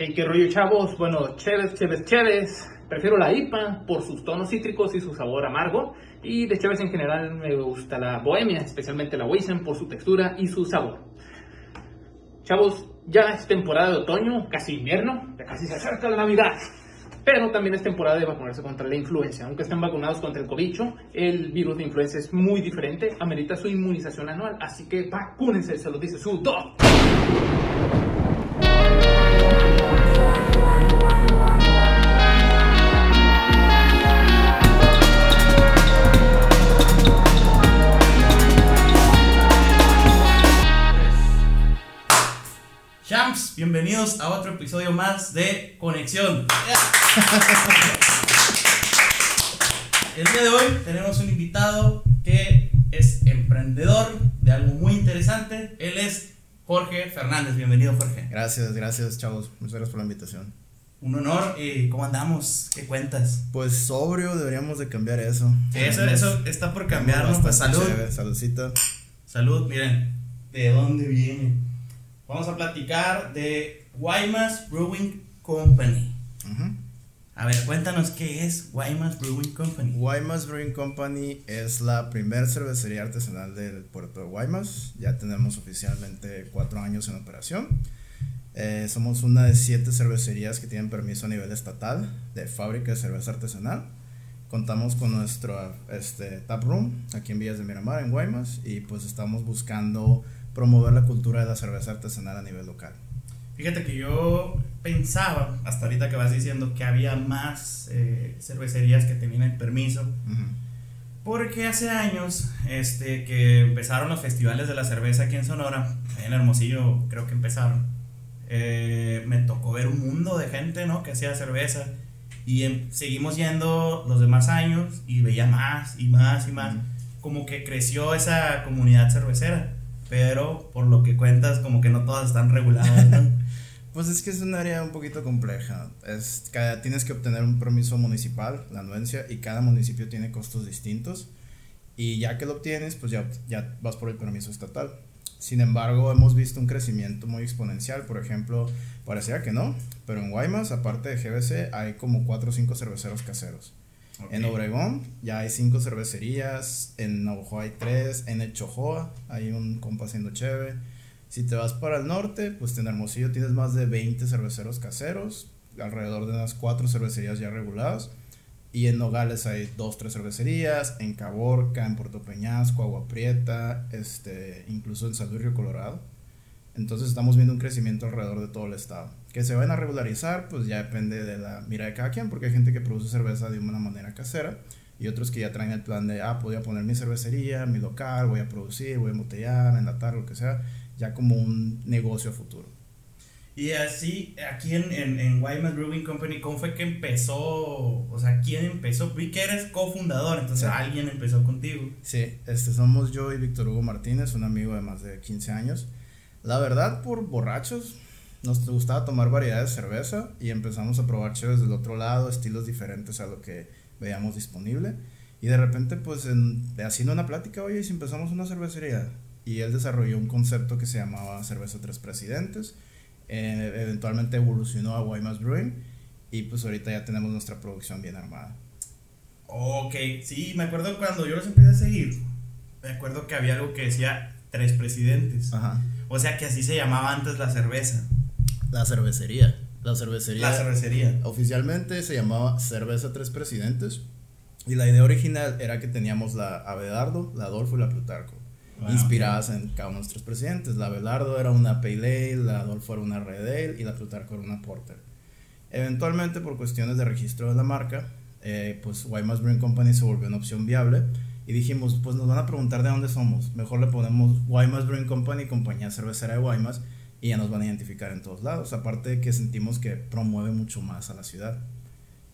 Hey, qué rollo, chavos. Bueno, chéves, chéves, chéves. Prefiero la IPA por sus tonos cítricos y su sabor amargo. Y de chéves en general me gusta la bohemia, especialmente la Weizen por su textura y su sabor. Chavos, ya es temporada de otoño, casi invierno, ya casi se acerca la Navidad. Pero también es temporada de vacunarse contra la influenza. Aunque estén vacunados contra el cobicho, el virus de influenza es muy diferente, amerita su inmunización anual. Así que vacúnense, se lo dice su doctor. Bienvenidos a otro episodio más de Conexión. El día de hoy tenemos un invitado que es emprendedor de algo muy interesante. Él es Jorge Fernández. Bienvenido, Jorge. Gracias, gracias, chavos. Muchas gracias por la invitación. Un honor. ¿Y ¿Cómo andamos? ¿Qué cuentas? Pues sobrio, deberíamos de cambiar eso. Sí, eso, eso está por cambiar, ¿no? Pues salud. chévere, Saludcita. Salud, miren, ¿de dónde viene? Vamos a platicar de Guaymas Brewing Company. Ujú. A ver, cuéntanos qué es Guaymas Brewing Company. Guaymas Brewing Company es la primer cervecería artesanal del puerto de Guaymas. Ya tenemos oficialmente cuatro años en operación. Eh, somos una de siete cervecerías que tienen permiso a nivel estatal de fábrica de cerveza artesanal. Contamos con nuestro este, tap room aquí en Villas de Miramar, en Guaymas, y pues estamos buscando promover la cultura de la cerveza artesanal a nivel local. Fíjate que yo pensaba, hasta ahorita que vas diciendo, que había más eh, cervecerías que tenían el permiso. Ujú. Porque hace años este, que empezaron los festivales de la cerveza aquí en Sonora, en Hermosillo creo que empezaron, eh, me tocó ver un mundo de gente ¿no? que hacía cerveza. Y em- seguimos yendo los demás años y veía más y más y más. Como que creció esa comunidad cervecera. Pero por lo que cuentas, como que no todas están reguladas. ¿no? Pues es que es un área un poquito compleja. Es, cada, tienes que obtener un permiso municipal, la anuencia, y cada municipio tiene costos distintos. Y ya que lo obtienes, pues ya, ya vas por el permiso estatal. Sin embargo, hemos visto un crecimiento muy exponencial. Por ejemplo, parecía que no, pero en Guaymas, aparte de GBC, hay como 4 o 5 cerveceros caseros. En. Obregón ya hay 5 cervecerías, en Navajo hay 3, en El Chojoa hay un compa haciendo cheve. Si te vas para el norte, pues en Hermosillo tienes más de 20 cerveceros caseros, alrededor de unas 4 cervecerías ya reguladas. Y en Nogales hay 2, 3 cervecerías, en Caborca, en Puerto Peñasco, Agua Prieta, este, incluso en San Luis Río Colorado. Entonces estamos viendo un crecimiento alrededor de todo el estado. Que se van a regularizar, pues ya depende de la mira de cada quien, porque hay gente que produce cerveza de una manera casera y otros que ya traen el plan de, ah, voy a poner mi cervecería, mi local, voy a producir, voy a embotellar, enlatar, lo que sea, ya como un negocio a futuro. Y así, aquí en, en, en Guaymas Brewing Company, ¿cómo fue que empezó? O sea, ¿quién empezó? Vi que eres cofundador, entonces Sí. alguien empezó contigo. Sí, este, somos yo y Víctor Hugo Martínez, un amigo de más de 15 años. La verdad, por borrachos, nos gustaba tomar variedades de cerveza y empezamos a probar cheves del otro lado, estilos diferentes a lo que veíamos disponible. Y de repente, pues, en, haciendo una plática, oye, ¿y si empezamos una cervecería. Y él desarrolló un concepto que se llamaba Cerveza Tres Presidentes. Eh, eventualmente evolucionó a Guaymas Brewing. Y pues ahorita ya tenemos nuestra producción bien armada. Ok, sí, me acuerdo cuando yo los empecé a seguir, me acuerdo que había algo que decía tres presidentes. Ajá. O sea, que así se llamaba antes la cerveza, La cervecería. La cervecería. la cervecería. Oficialmente se llamaba Cerveza Tres Presidentes. Y la idea original era que teníamos la Abelardo, la Adolfo y la Plutarco. Inspiradas en cada uno de nuestros presidentes. La Abelardo era una Pale Ale, la Adolfo era una Red Ale y la Plutarco era una Porter. Eventualmente, por cuestiones de registro de la marca, eh, pues Guaymas Brewing Company se volvió una opción viable. Y dijimos, pues nos van a preguntar de dónde somos. Mejor le ponemos Guaymas Brewing Company, compañía cervecera de Guaymas, y ya nos van a identificar en todos lados. Aparte de que sentimos que promueve mucho más a la ciudad.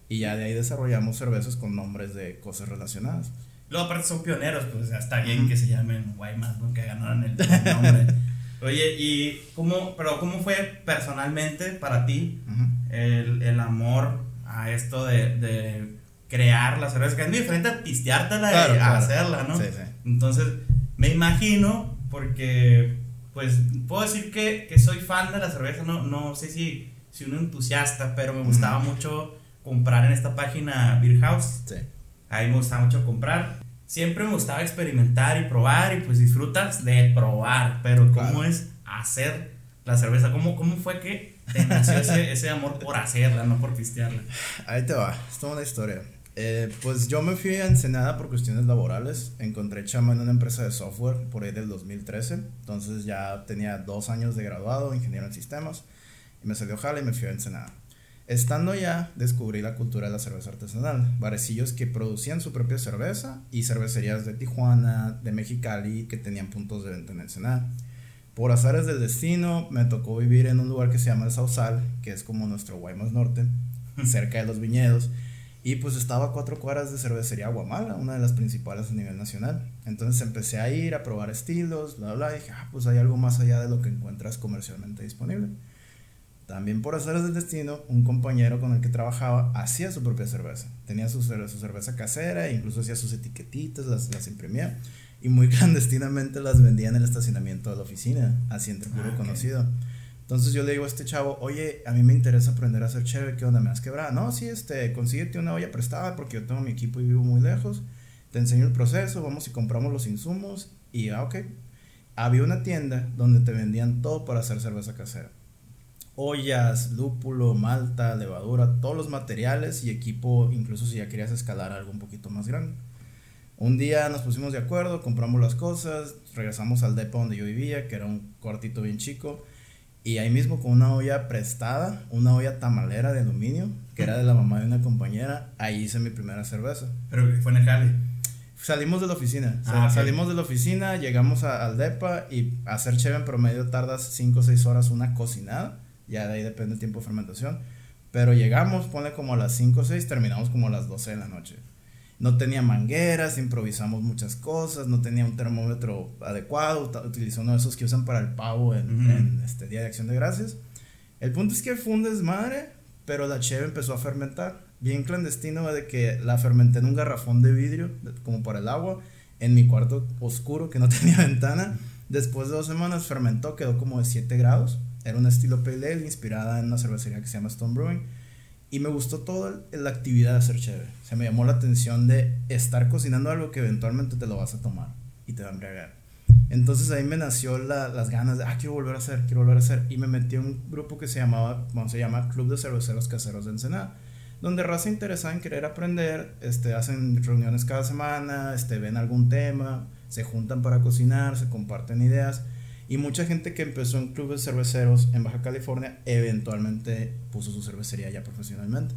Y ya de ahí desarrollamos cervezas con nombres de cosas relacionadas. Luego aparte son pioneros, pues está bien que se llamen Guaymas, ¿no? Que ganaron el, nombre. Oye, y cómo, pero cómo fue personalmente para ti el, el amor a esto de, de crear la cerveza? Que es muy diferente a pisteártela y Claro, a claro. hacerla, ¿no? Sí, sí. Entonces, me imagino, porque, pues, puedo decir que, que soy fan de la cerveza, no, no sé si sí un entusiasta, pero me gustaba mucho comprar en esta página Beer House. Sí. Ahí me gustaba mucho comprar. Siempre me gustaba experimentar y probar y pues disfrutas de probar, pero ¿cómo Claro. es hacer la cerveza? ¿Cómo, cómo fue que te nació ese, ese amor por hacerla, no por pistearla? Ahí te va, es toda una historia. Eh, pues yo me fui a Ensenada por cuestiones laborales. Encontré chamba en una empresa de software por ahí del 2013. Entonces ya tenía dos años de graduado, ingeniero en sistemas. Y me salió jala y me fui a Ensenada. Estando allá, descubrí la cultura de la cerveza artesanal. Barecillos que producían su propia cerveza y cervecerías de Tijuana, de Mexicali, que tenían puntos de venta en Ensenada. Por azares del destino, me tocó vivir en un lugar que se llama El Sausal, que es como nuestro Guaymas Norte, cerca de los viñedos. Y pues estaba a cuatro cuadras de cervecería Guamala, una de las principales a nivel nacional. Entonces empecé a ir a probar estilos, bla, bla, y dije, ah, pues hay algo más allá de lo que encuentras comercialmente disponible. También por azares del destino, un compañero con el que trabajaba hacía su propia cerveza. Tenía su, su cerveza casera, e incluso hacía sus etiquetitas, las, las imprimía y muy clandestinamente las vendía en el estacionamiento de la oficina, así entre puro Ah, ok. conocido. Entonces yo le digo a este chavo, oye, a mí me interesa aprender a hacer chévere, ¿qué onda? ¿Me has quebrado? No, sí, este, consíguete una olla prestada porque yo tengo mi equipo y vivo muy lejos. Te enseño el proceso, vamos y compramos los insumos y ah, ok. Había una tienda donde te vendían todo para hacer cerveza casera. Ollas, lúpulo, malta, levadura, todos los materiales y equipo, incluso si ya querías escalar algo un poquito más grande. Un día nos pusimos de acuerdo, compramos las cosas, regresamos al depo donde yo vivía, que era un cuartito bien chico, y ahí mismo con una olla prestada, una olla tamalera de aluminio, que era de la mamá de una compañera, ahí hice mi primera cerveza. Pero fue en el jale. Salimos de la oficina, Ah, salimos de la oficina, llegamos a- al depa y hacer cheve en promedio tardas 5 o 6 horas una cocinada, ya de ahí depende el tiempo de fermentación, pero llegamos, pone como a las 5 o 6, terminamos como a las 12 de la noche. No tenía mangueras, improvisamos muchas cosas, no tenía un termómetro adecuado, utilicé uno de esos que usan para el pavo en, este Día de Acción de Gracias. El punto es que fue un desmadre, pero la cheve empezó a fermentar. Bien clandestino de que la fermenté en un garrafón de vidrio, como para el agua, en mi cuarto oscuro que no tenía ventana. Después de dos semanas fermentó, quedó como de 7 grados. Era un estilo pale ale inspirada en una cervecería que se llama Stone Brewing. Y me gustó toda la actividad de hacer chévere. Se me llamó la atención de estar cocinando algo que eventualmente te lo vas a tomar y te va a embriagar. Entonces ahí me nació la- las ganas de, ah, quiero volver a hacer, quiero volver a hacer. Y me metí en un grupo que se llamaba, bueno, se llama Club de Cerveceros Caseros de Ensenada. Donde raza interesada en querer aprender, este, hacen reuniones cada semana, este, ven algún tema, se juntan para cocinar, se comparten ideas. Y mucha gente que empezó en clubes cerveceros en Baja California eventualmente puso su cervecería ya profesionalmente.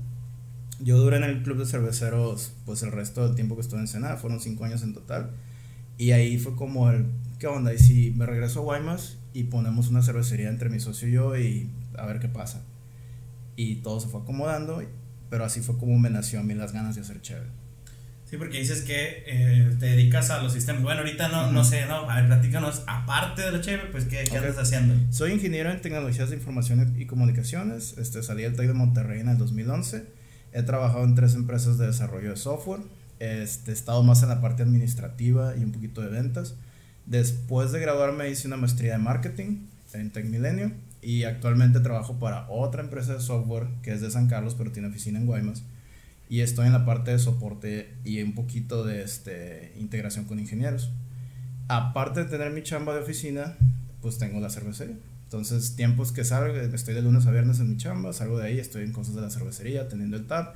Yo duré en el club de cerveceros pues el resto del tiempo que estuve en Ensenada, fueron cinco años en total. Y ahí fue como el, ¿qué onda? Y si me regreso a Guaymas y ponemos una cervecería entre mi socio y yo y a ver qué pasa. Y todo se fue acomodando, pero así fue como me nació a mí las ganas de hacer chévere. Sí, porque dices que eh, te dedicas a los sistemas. Bueno, ahorita no, no sé, no. A ver, platícanos, aparte de la chévere, pues, ¿qué, qué andas haciendo? Soy ingeniero en tecnologías de información y comunicaciones. Este, salí del TEC de Monterrey en el 2011. He trabajado en tres empresas de desarrollo de software. Este, he estado más en la parte administrativa y un poquito de ventas. Después de graduarme hice una maestría de marketing en Tech Milenio y actualmente trabajo para otra empresa de software que es de San Carlos pero tiene oficina en Guaymas y estoy en la parte de soporte y un poquito de este, integración con ingenieros. Aparte de tener mi chamba de oficina, pues tengo la cervecería. Entonces, tiempos que salgo, estoy de lunes a viernes en mi chamba, salgo de ahí, estoy en cosas de la cervecería, teniendo el tap.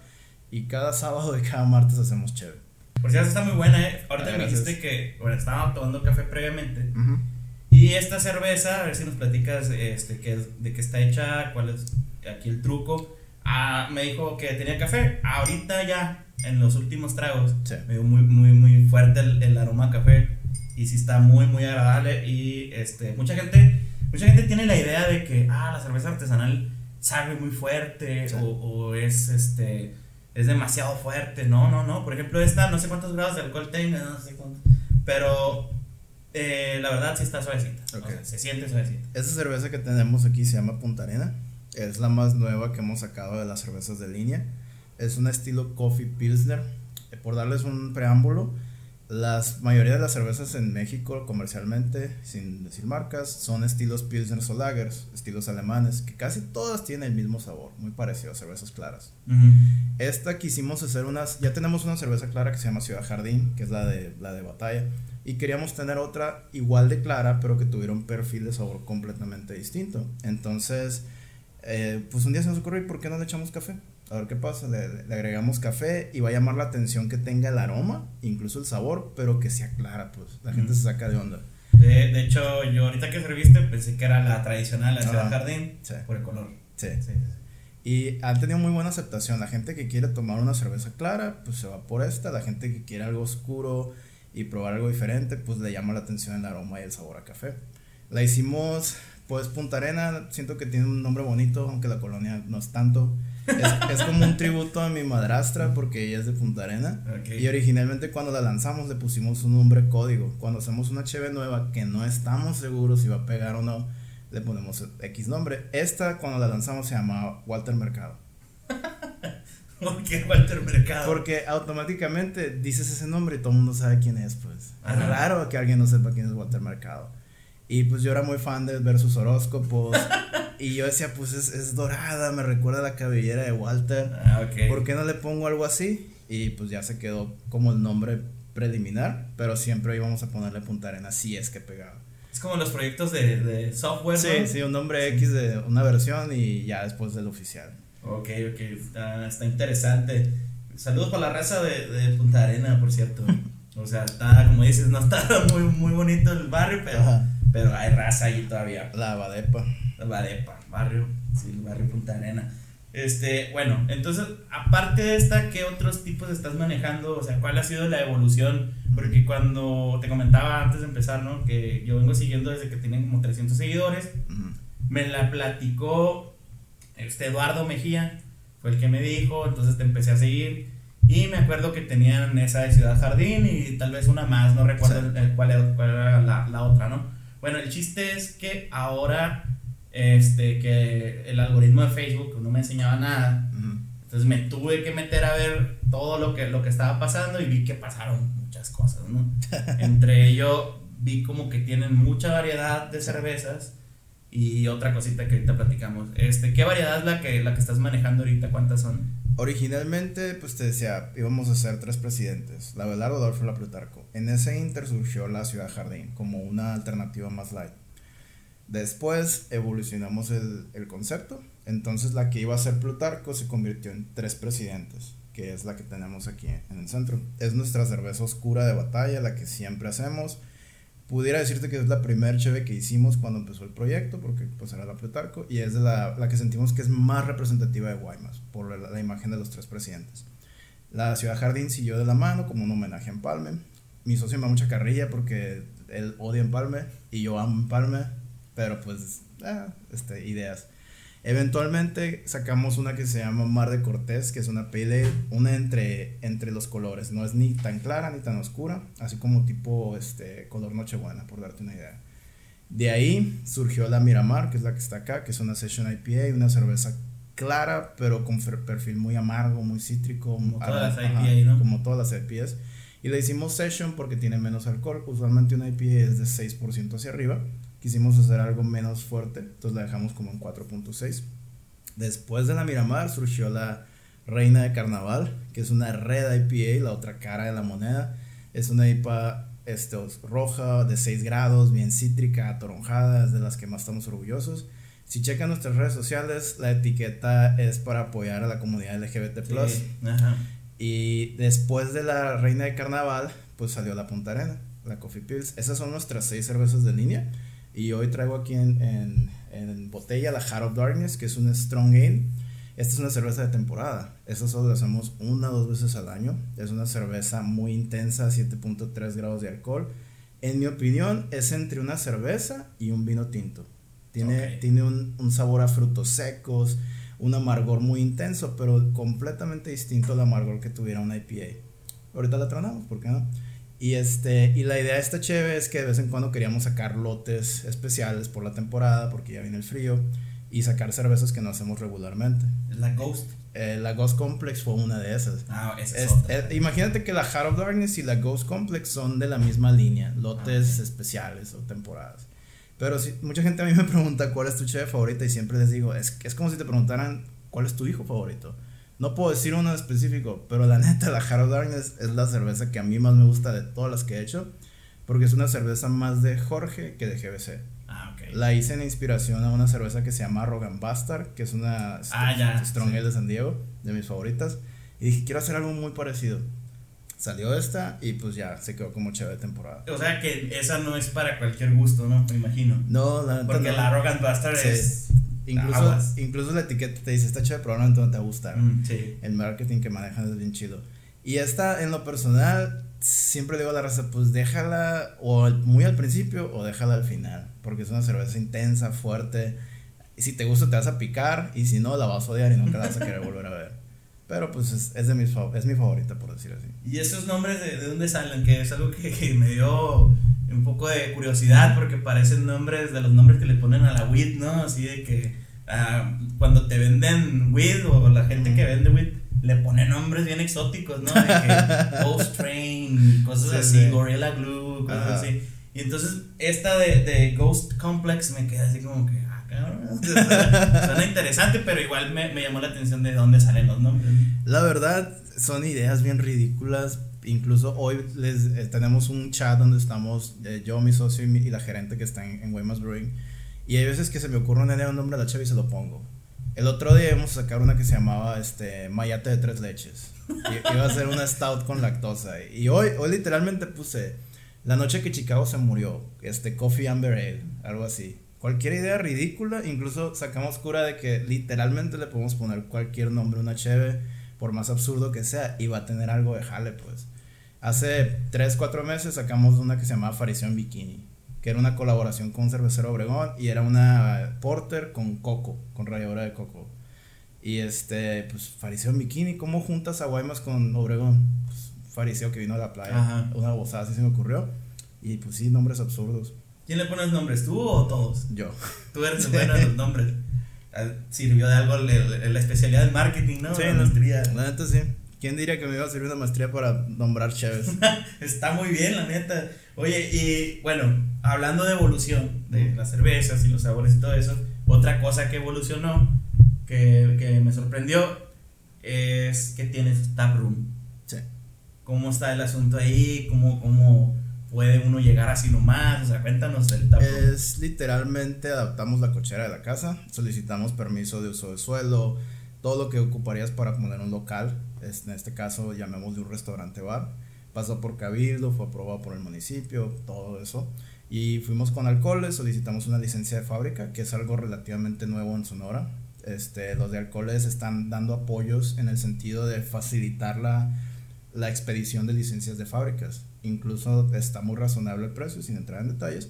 Y cada sábado y cada martes hacemos chévere. Por cierto, está muy buena, ¿eh? Ahorita Ah, me dijiste que, bueno, estaba tomando café previamente. Y esta cerveza, a ver si nos platicas este, qué es- de qué está hecha, cuál es aquí el truco. Ah, me dijo que tenía café. Ahorita ya, en los últimos tragos, Sí. me dio muy, muy, muy fuerte el, el aroma a café. Y sí está muy, muy agradable. Y este, mucha gente, mucha gente tiene la idea de que, ah, la cerveza artesanal sabe muy fuerte Sí. o, o es, este, es demasiado fuerte. No, no, no. Por ejemplo, esta, no sé cuántos grados de alcohol tenga, no sé cuánto. Pero eh, la verdad sí está suavecita. Ok. O sea, se siente suavecita. Esta cerveza que tenemos aquí se llama Punta Arena. Es la más nueva que hemos sacado de las cervezas de línea. Es un estilo Coffee Pilsner. Eh, Por darles un preámbulo, Las mayoría de las cervezas en México comercialmente, sin decir marcas, son estilos Pilsner o Lagers, estilos alemanes, que casi todas tienen el mismo sabor, muy parecido a cervezas claras. Esta quisimos hacer unas, ya tenemos una cerveza clara que se llama Ciudad Jardín, que es la de, la de batalla, y queríamos tener otra igual de clara, pero que tuviera un perfil de sabor completamente distinto. Entonces, eh, pues un día se nos ocurrió, ¿y por qué no le echamos café? A ver qué pasa, le, agregamos café y va a llamar la atención que tenga el aroma, incluso el sabor, pero que sea clara, pues la gente se saca de onda. De, hecho, yo ahorita que serviste pensé que era la tradicional, la Ciudad Jardín, por el color. Sí. Sí, Y han tenido muy buena aceptación. La gente que quiere tomar una cerveza clara, pues se va por esta. La gente que quiere algo oscuro y probar algo diferente, pues le llama la atención el aroma y el sabor a café. La hicimos, pues Punta Arena, siento que tiene un nombre bonito, aunque la colonia no es tanto. Es, como un tributo a mi madrastra porque ella es de Punta Arena. Y originalmente cuando la lanzamos le pusimos un nombre código. Cuando hacemos una cheve nueva que no estamos seguros si va a pegar o no, le ponemos X nombre. Esta cuando la lanzamos se llamaba Walter Mercado. ¿Por qué Walter Mercado? Porque automáticamente dices ese nombre y todo el mundo sabe quién es, pues. Es raro que alguien no sepa quién es Walter Mercado. Y pues yo era muy fan de ver sus horóscopos. y yo decía, pues es, es, dorada, me recuerda a la cabellera de Walter. Ah, ¿Por qué no le pongo algo así? Y pues ya se quedó como el nombre preliminar, pero siempre íbamos a ponerle Punta Arena si es que pegaba. Es como los proyectos de, de software. Sí, sí, un nombre X de una versión y ya después del oficial. Ok, ok, está, interesante. Saludos para la raza de, de Punta Arena, por cierto. o sea, está, como dices, no está muy, muy bonito el barrio, pero... Pero hay raza ahí todavía. La Badepa. La Badepa, barrio. Sí, el barrio Punta Arena. Este, bueno, entonces, aparte de esta, ¿qué otros tipos estás manejando? O sea, ¿cuál ha sido la evolución? Porque cuando te comentaba antes de empezar, ¿no? Que yo vengo siguiendo desde que tienen como 300 seguidores. Me la platicó este Eduardo Mejía, fue el que me dijo, entonces te empecé a seguir. Y me acuerdo que tenían esa de Ciudad Jardín y tal vez una más, no recuerdo cuál, era, la, la otra, ¿no? Bueno, el chiste es que ahora, este, que el algoritmo de Facebook no me enseñaba nada. Entonces me tuve que meter a ver todo lo que, lo que estaba pasando y vi que pasaron muchas cosas, ¿no? Entre ello vi como que tienen mucha variedad de cervezas y otra cosita que ahorita platicamos. Este, ¿Qué variedad es la que, la que estás manejando ahorita? ¿Cuántas son? Originalmente, pues te decía, íbamos a ser tres presidentes, la Belardo, Adolfo y la Plutarco. En ese inter surgió la Ciudad Jardín como una alternativa más light. Después evolucionamos el, el, concepto, entonces la que iba a ser Plutarco se convirtió en tres presidentes, que es la que tenemos aquí en el centro. Es nuestra cerveza oscura de batalla, la que siempre hacemos pudiera decirte que es la primer cheve que hicimos cuando empezó el proyecto, porque pues era la Plutarco, y es la, la que sentimos que es más representativa de Guaymas, por la, imagen de los tres presidentes. La Ciudad Jardín siguió de la mano como un homenaje a Empalme. Mi socio me da mucha carrilla porque él odia Empalme y yo amo Empalme, pero pues, ah, este, ideas. Eventualmente sacamos una que se llama Mar de Cortés, que es una pale una entre, entre los colores. No es ni tan clara ni tan oscura, así como tipo este, color Nochebuena, por darte una idea. De ahí surgió la Miramar, que es la que está acá, que es una Session IPA, una cerveza clara, pero con perfil muy amargo, muy cítrico. Como todas las IPA, ¿no? Como todas las IPAs. Y le hicimos Session porque tiene menos alcohol. Usualmente una IPA es de 6% hacia arriba quisimos hacer algo menos fuerte, entonces la dejamos como en 4.6. Después de la Miramar surgió la Reina de Carnaval, que es una red IPA, la otra cara de la moneda. Es una IPA este, roja de 6 grados, bien cítrica, atoronjada, es de las que más estamos orgullosos. Si checan nuestras redes sociales, la etiqueta es para apoyar a la comunidad LGBT+. Y después de la Reina de Carnaval, pues salió la Punta Arena, la Coffee Pills. Esas son nuestras 6 cervezas de línea. Y hoy traigo aquí en, en, en botella la Heart of Darkness, que es una Strong Ale. Esta es una cerveza de temporada. Esta solo la hacemos una o dos veces al año. Es una cerveza muy intensa, 7.3 grados de alcohol. En mi opinión, es entre una cerveza y un vino tinto. Tiene, tiene un, un, sabor a frutos secos, un amargor muy intenso, pero completamente distinto al amargor que tuviera una IPA. Ahorita la tronamos, ¿por qué no? Y, este, y la idea de esta cheve es que de vez en cuando queríamos sacar lotes especiales por la temporada, porque ya viene el frío. y sacar cervezas que no hacemos regularmente. Es la Ghost. Eh, la Ghost Complex fue una de esas. Ah, esa es, Es- otra. eh, imagínate que la Heart of Darkness y la Ghost Complex son de la misma línea, lotes Ah, especiales o temporadas. Pero sí, mucha gente a mí me pregunta cuál es tu cheve favorita y siempre les digo, es, es como si te preguntaran cuál es tu hijo favorito. No puedo decir uno en específico, pero la neta, la of Darkness es la cerveza que a mí más me gusta de todas las que he hecho, porque es una cerveza más de Jorge que de GBC. ah, ok. La hice en inspiración a una cerveza que se llama Rogan Bastard, que es una Ah, ya, Strong sí. Ale de San Diego, de mis favoritas. Y dije, quiero hacer algo muy parecido. Salió esta y pues ya se quedó como chévere de temporada. O sea que esa no es para cualquier gusto, ¿no? Me imagino. No, la Porque no. la Arrogant Bastard Sí. es. Incluso, aguas. incluso la etiqueta te dice, está chévere, probablemente no te va a gustar. Mm, sí. El marketing que manejan es bien chido. Y esta, en lo personal, siempre digo a la raza, pues déjala o muy al principio o déjala al final. Porque es una cerveza intensa, fuerte. Y si te gusta te vas a picar y si no la vas a odiar y nunca la vas a querer volver a ver. Pero pues es, es de mis es mi favorita por decir así. ¿Y esos nombres de, de dónde salen? Que es algo que, que me dio un poco de curiosidad porque parecen nombres de los nombres que le ponen a la weed, ¿no? Así de que ah, cuando te venden weed o la gente que vende weed le pone nombres bien exóticos, ¿no? De que Ghost Train, cosas Sí, así, sí. Gorilla Glue, cosas Ajá. así. Y entonces esta de, de Ghost Complex me queda así como que, ah, cabrón. Suena interesante, pero igual me, me llamó la atención de dónde salen los nombres. La verdad, son ideas bien ridículas. Incluso hoy les eh, tenemos un chat donde estamos eh, yo, mi socio y, mi- y la gerente que está en, en Brewing. Y hay veces que se me ocurre una idea, un nombre a la chave y se lo pongo. El otro día íbamos a sacar una que se llamaba este, Mayate de tres leches. I- iba a ser una stout con lactosa. Y hoy, hoy literalmente puse La noche que Chicago se murió, este Coffee Amber Ale, algo así. Cualquier idea ridícula, incluso sacamos cura de que literalmente le podemos poner cualquier nombre a una cheve, por más absurdo que sea, y va a tener algo de jale, pues. Hace 3, 4 meses sacamos una que se llamaba Farición Bikini, que era una colaboración con Cervecero Obregón y era una porter con coco, con ralladura de coco. Y este, pues Fariseo Bikini, ¿cómo juntas a Guaymas con Obregón? Pues, fariseo que vino a la playa, Ajá. una bozada así se me ocurrió. Y pues sí, nombres absurdos. ¿Quién le pone los nombres? ¿Tú o todos? Yo. Tú eres el bueno de los nombres. Ah, Sirvió de algo la especialidad del marketing, ¿no? Sí, la maestría. La neta sí. ¿Quién diría que me iba a servir una maestría para nombrar cheves? Está muy bien, la neta. Oye, y bueno, hablando de evolución de las cervezas y los sabores y todo eso, otra cosa que evolucionó, que, que me sorprendió, es que tienes taproom. Sí. ¿Cómo está el asunto ahí? ¿Cómo, cómo puede uno llegar así nomás? O sea, cuéntanos taproom. Es literalmente adaptamos la cochera de la casa, solicitamos permiso de uso de suelo, todo lo que ocuparías para poner un local, es- en este caso llamémosle un restaurante bar, pasó por cabildo, fue aprobado por el municipio, todo eso. Y fuimos con alcoholes, solicitamos una licencia de fábrica, que es algo relativamente nuevo en Sonora. Este, los de alcoholes están dando apoyos en el sentido de facilitar la, la expedición de licencias de fábricas. Incluso está muy razonable el precio, sin entrar en detalles.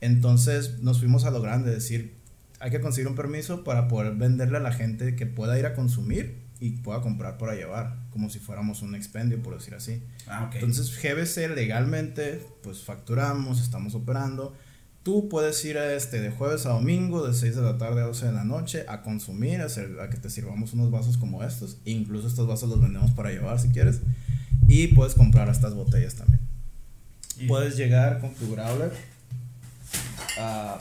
Entonces nos fuimos a lo grande, decir, hay que conseguir un permiso para poder venderle a la gente que pueda ir a consumir y pueda comprar para llevar, como si fuéramos un expendio, por decir así. Ah, ok. Entonces GBC legalmente, pues facturamos, estamos operando. Tú puedes ir a este de jueves a domingo, de 6 de la tarde a 12 de la noche, a consumir, a, hacer- a que te sirvamos unos vasos como estos. Incluso estos vasos los vendemos para llevar si quieres. Y puedes comprar estas botellas también. Puedes llegar con tu growler a,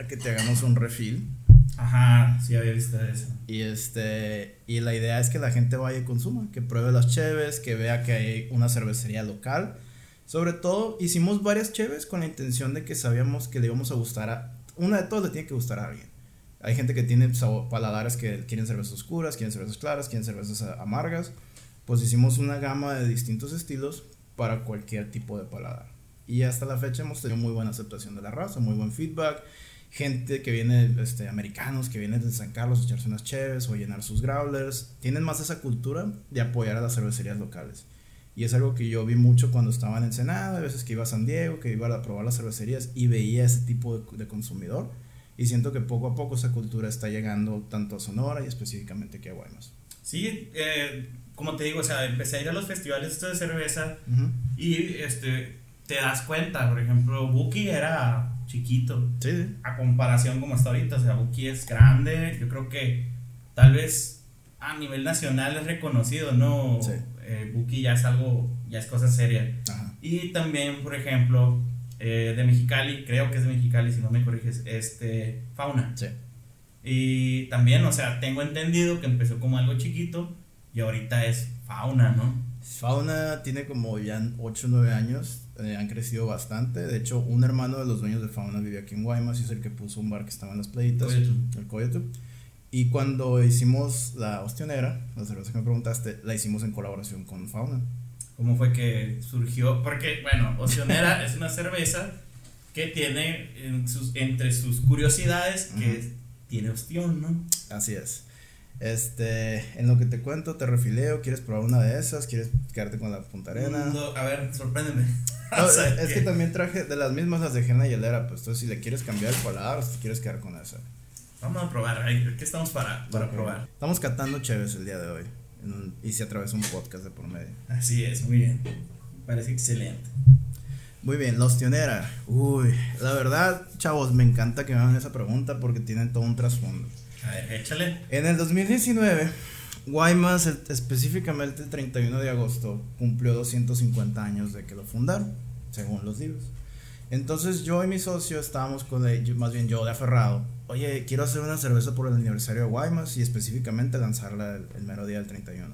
a que te hagamos un refill. Ajá, sí había visto eso. Y este y la idea es que la gente vaya y consuma, que pruebe las cheves, que vea que hay una cervecería local. Sobre todo hicimos varias cheves con la intención de que sabíamos que le íbamos a gustar a una de todas le tiene que gustar a alguien. Hay gente que tiene sabor- paladares que quieren cervezas oscuras, quieren cervezas claras, quieren cervezas amargas. Pues hicimos una gama de distintos estilos para cualquier tipo de paladar. Y hasta la fecha hemos tenido muy buena aceptación de la raza, muy buen feedback. Gente que viene, este, americanos que vienen de San Carlos a echarse unas cheves o llenar sus growlers. Tienen más esa cultura de apoyar a las cervecerías locales. Y es algo que yo vi mucho cuando estaba en Ensenada, a veces que iba a San Diego, que iba a probar las cervecerías y veía ese tipo de, de consumidor. Y siento que poco a poco esa cultura está llegando tanto a Sonora y específicamente aquí a Guaymas. Sí, eh, como te digo, o sea, empecé a ir a los festivales de cerveza Ujú. y este te das cuenta, por ejemplo, Buki era chiquito. Sí, sí. A comparación como está ahorita, o sea, Buki es grande, yo creo que tal vez a nivel nacional es reconocido, ¿no? Sí. Eh, Buki ya es algo, ya es cosa seria. Ajá. Y también, por ejemplo, eh, de Mexicali, creo que es de Mexicali, si no me corriges, este, Fauna. Sí. Y también, o sea, tengo entendido que empezó como algo chiquito y ahorita es Fauna, ¿no? Fauna tiene como ya 8 o 9 años, eh, han crecido bastante. De hecho, un hermano de los dueños de Fauna vivía aquí en Guaymas y es el que puso un bar que estaba en las playitas, Coyote. el Coyote. Y cuando hicimos la ostionera, la cerveza que me preguntaste, la hicimos en colaboración con Fauna. ¿Cómo fue que surgió? Porque, bueno, Ocionera es una cerveza que tiene en sus, entre sus curiosidades que Ujú. es- tiene ostión, ¿no? Así es. Este, en lo que te cuento, te refileo, ¿quieres probar una de esas? ¿Quieres quedarte con la Punta Arena? No, a ver, sorpréndeme. No, O sea, es que también traje de las mismas las dejé en la hielera, pues entonces si le quieres cambiar el paladar o si te quieres quedar con esa. Vamos a probar, ¿qué estamos para, para probar? Estamos catando chéves el día de hoy. en un- y se atravesó un podcast de por medio. Así es, muy bien. Parece excelente. Muy bien, la ostionera. Uy, la verdad, chavos, me encanta que me hagan esa pregunta porque tienen todo un trasfondo. A ver, échale. En el 2019, Guaymas, específicamente el 31 de agosto, cumplió 250 años de que lo fundaron, según los libros. Entonces yo y mi socio estábamos con el- más bien yo de aferrado. Oye, quiero hacer una cerveza por el aniversario de Guaymas y específicamente lanzarla el, el mero día del 31.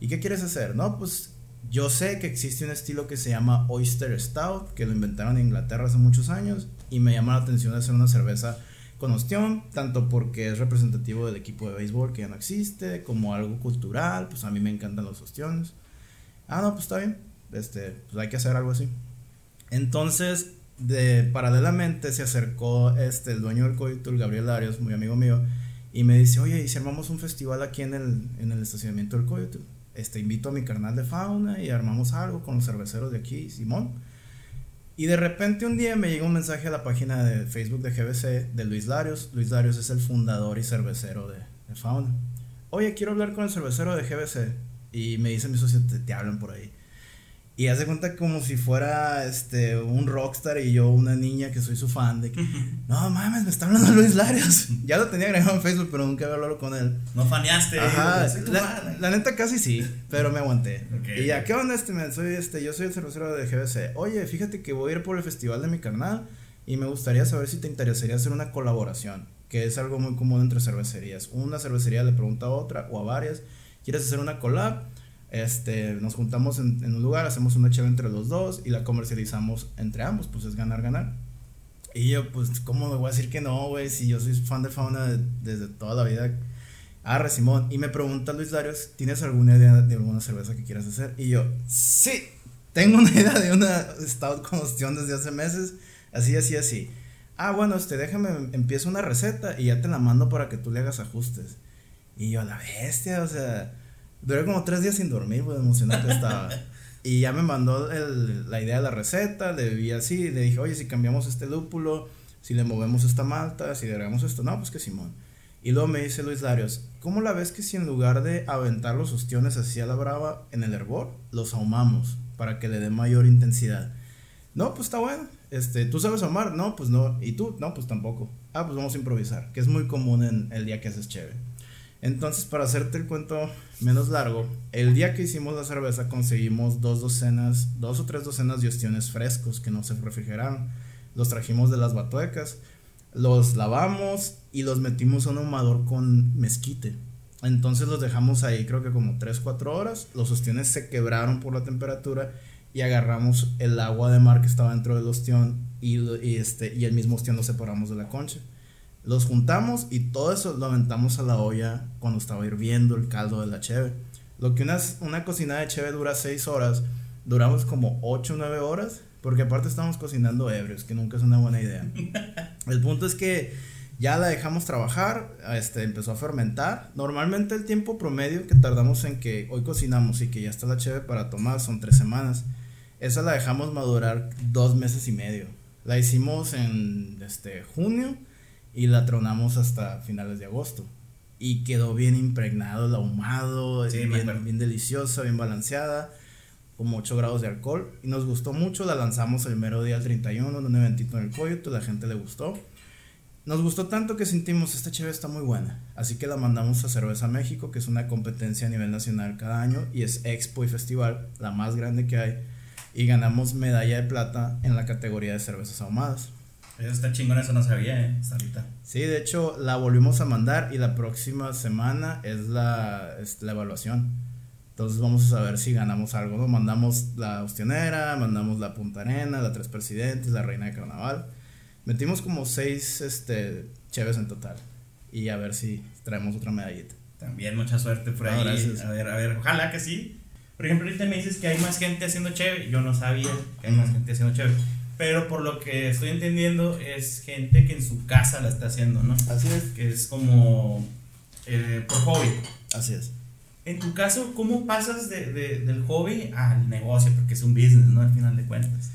¿Y qué quieres hacer? No, pues yo sé que existe un estilo que se llama Oyster Stout, que lo inventaron en Inglaterra hace muchos años y me llama la atención hacer una cerveza con ostión, tanto porque es representativo del equipo de béisbol que ya no existe, como algo cultural, pues a mí me encantan los ostiones. Ah, no, pues está bien, este, pues hay que hacer algo así. Entonces, de, paralelamente se acercó este, el dueño del Coyote, el Gabriel Arias, muy amigo mío, y me dice, oye, ¿y si armamos un festival aquí en el, en el estacionamiento del Coyote? Este, invito a mi carnal de fauna y armamos algo con los cerveceros de aquí, Simón. Y de repente un día me llegó un mensaje a la página de Facebook de GBC de Luis Larios. Luis Larios es el fundador y cervecero de, Fauna. Oye, quiero hablar con el cervecero de GBC. Y me dice mi socio, te, te hablan por ahí. Y hace cuenta como si fuera este un rockstar y yo una niña que soy su fan de que, no mames, me está hablando Luis Larios. ya lo tenía agregado en Facebook, pero nunca había hablado con él. No faneaste. Ajá, tu la, la neta casi sí, pero me aguanté. Ok. Y ya, ¿qué onda este? Soy este, yo soy el cervecero de GBC. Oye, fíjate que voy a ir por el festival de mi carnal y me gustaría saber si te interesaría hacer una colaboración, que es algo muy común entre cervecerías. Una cervecería le pregunta a otra o a varias, ¿quieres hacer una collab? Este, nos juntamos en, en un lugar, hacemos una cheve entre los dos y la comercializamos entre ambos, pues es ganar, ganar. Y yo, pues, ¿cómo me voy a decir que no, güey? Si yo soy fan de fauna de- desde toda la vida. Ah, Simón. Y me pregunta Luis Larios, ¿tienes alguna idea de alguna cerveza que quieras hacer? Y yo, sí, tengo una idea de una stout con ostión desde hace meses. Así, así, así. Ah, bueno, este, déjame, empiezo una receta y ya te la mando para que tú le hagas ajustes. Y yo, la bestia, o sea, duré como tres días sin dormir, pues emocionado que estaba. Y ya me mandó el- la idea de la receta, le vi así, le dije, oye, si cambiamos este lúpulo, si le movemos esta malta, si le agregamos esto, no, pues que Simón. Y luego me dice Luis Larios, ¿cómo la ves que si en lugar de aventar los ostiones así a la brava en el hervor, los ahumamos para que le dé mayor intensidad? No, pues está bueno. Este, ¿tú sabes ahumar? No, pues no. ¿Y tú? No, pues tampoco. Ah, pues vamos a improvisar, que es muy común en el día que haces chévere. Entonces, para hacerte el cuento menos largo, el día que hicimos la cerveza conseguimos dos docenas, dos o tres docenas de ostiones frescos que no se refrigeraron. Los trajimos de las batuecas, los lavamos y los metimos a un ahumador con mezquite. Entonces los dejamos ahí creo que como 3-4 horas. Los ostiones se quebraron por la temperatura y agarramos el agua de mar que estaba dentro del ostión y, y este, y el mismo ostión lo separamos de la concha. Los juntamos y todo eso lo aventamos a la olla cuando estaba hirviendo el caldo de la cheve. Lo que una, una cocinada de cheve dura 6 horas, duramos como 8 o 9 horas, porque aparte estamos cocinando ebrios, que nunca es una buena idea. El punto es que ya la dejamos trabajar, este, empezó a fermentar. Normalmente el tiempo promedio que tardamos en que hoy cocinamos y que ya está la cheve para tomar son 3 semanas. Esa la dejamos madurar dos meses y medio. La hicimos en este, junio y la tronamos hasta finales de agosto. Y quedó bien impregnado el ahumado, Sí, bien, bien deliciosa, bien balanceada. como 8 grados de alcohol. Y nos gustó mucho, la lanzamos el mero día 31 en un eventito en el Coyote, la gente le gustó. Nos gustó tanto que sentimos, esta chévere está muy buena. Así que la mandamos a Cerveza México, que es una competencia a nivel nacional cada año y es expo y festival, la más grande que hay. Y ganamos medalla de plata en la categoría de cervezas ahumadas. Eso está chingón, eso no sabía, ¿eh? Hasta ahorita. Sí, de hecho la volvimos a mandar y la próxima semana es la, es la evaluación. Entonces vamos a saber si ganamos algo, ¿no? Mandamos la Ostionera, mandamos la Punta Arena, la Tres Presidentes, la Reina de Carnaval. Metimos como seis este, cheves en total. Y a ver si traemos otra medallita. También mucha suerte por No, ahí. gracias. A ver, a ver, ojalá que sí. Por ejemplo, ahorita me dices que hay más gente haciendo chévere. Yo no sabía que hay más gente haciendo chévere. Pero por lo que estoy entendiendo, es gente que en su casa la está haciendo, ¿no? Así es. Que es como eh, por hobby. Así es. En tu caso, ¿cómo pasas de, de- del hobby al negocio? Porque es un business, ¿no? Al final de cuentas.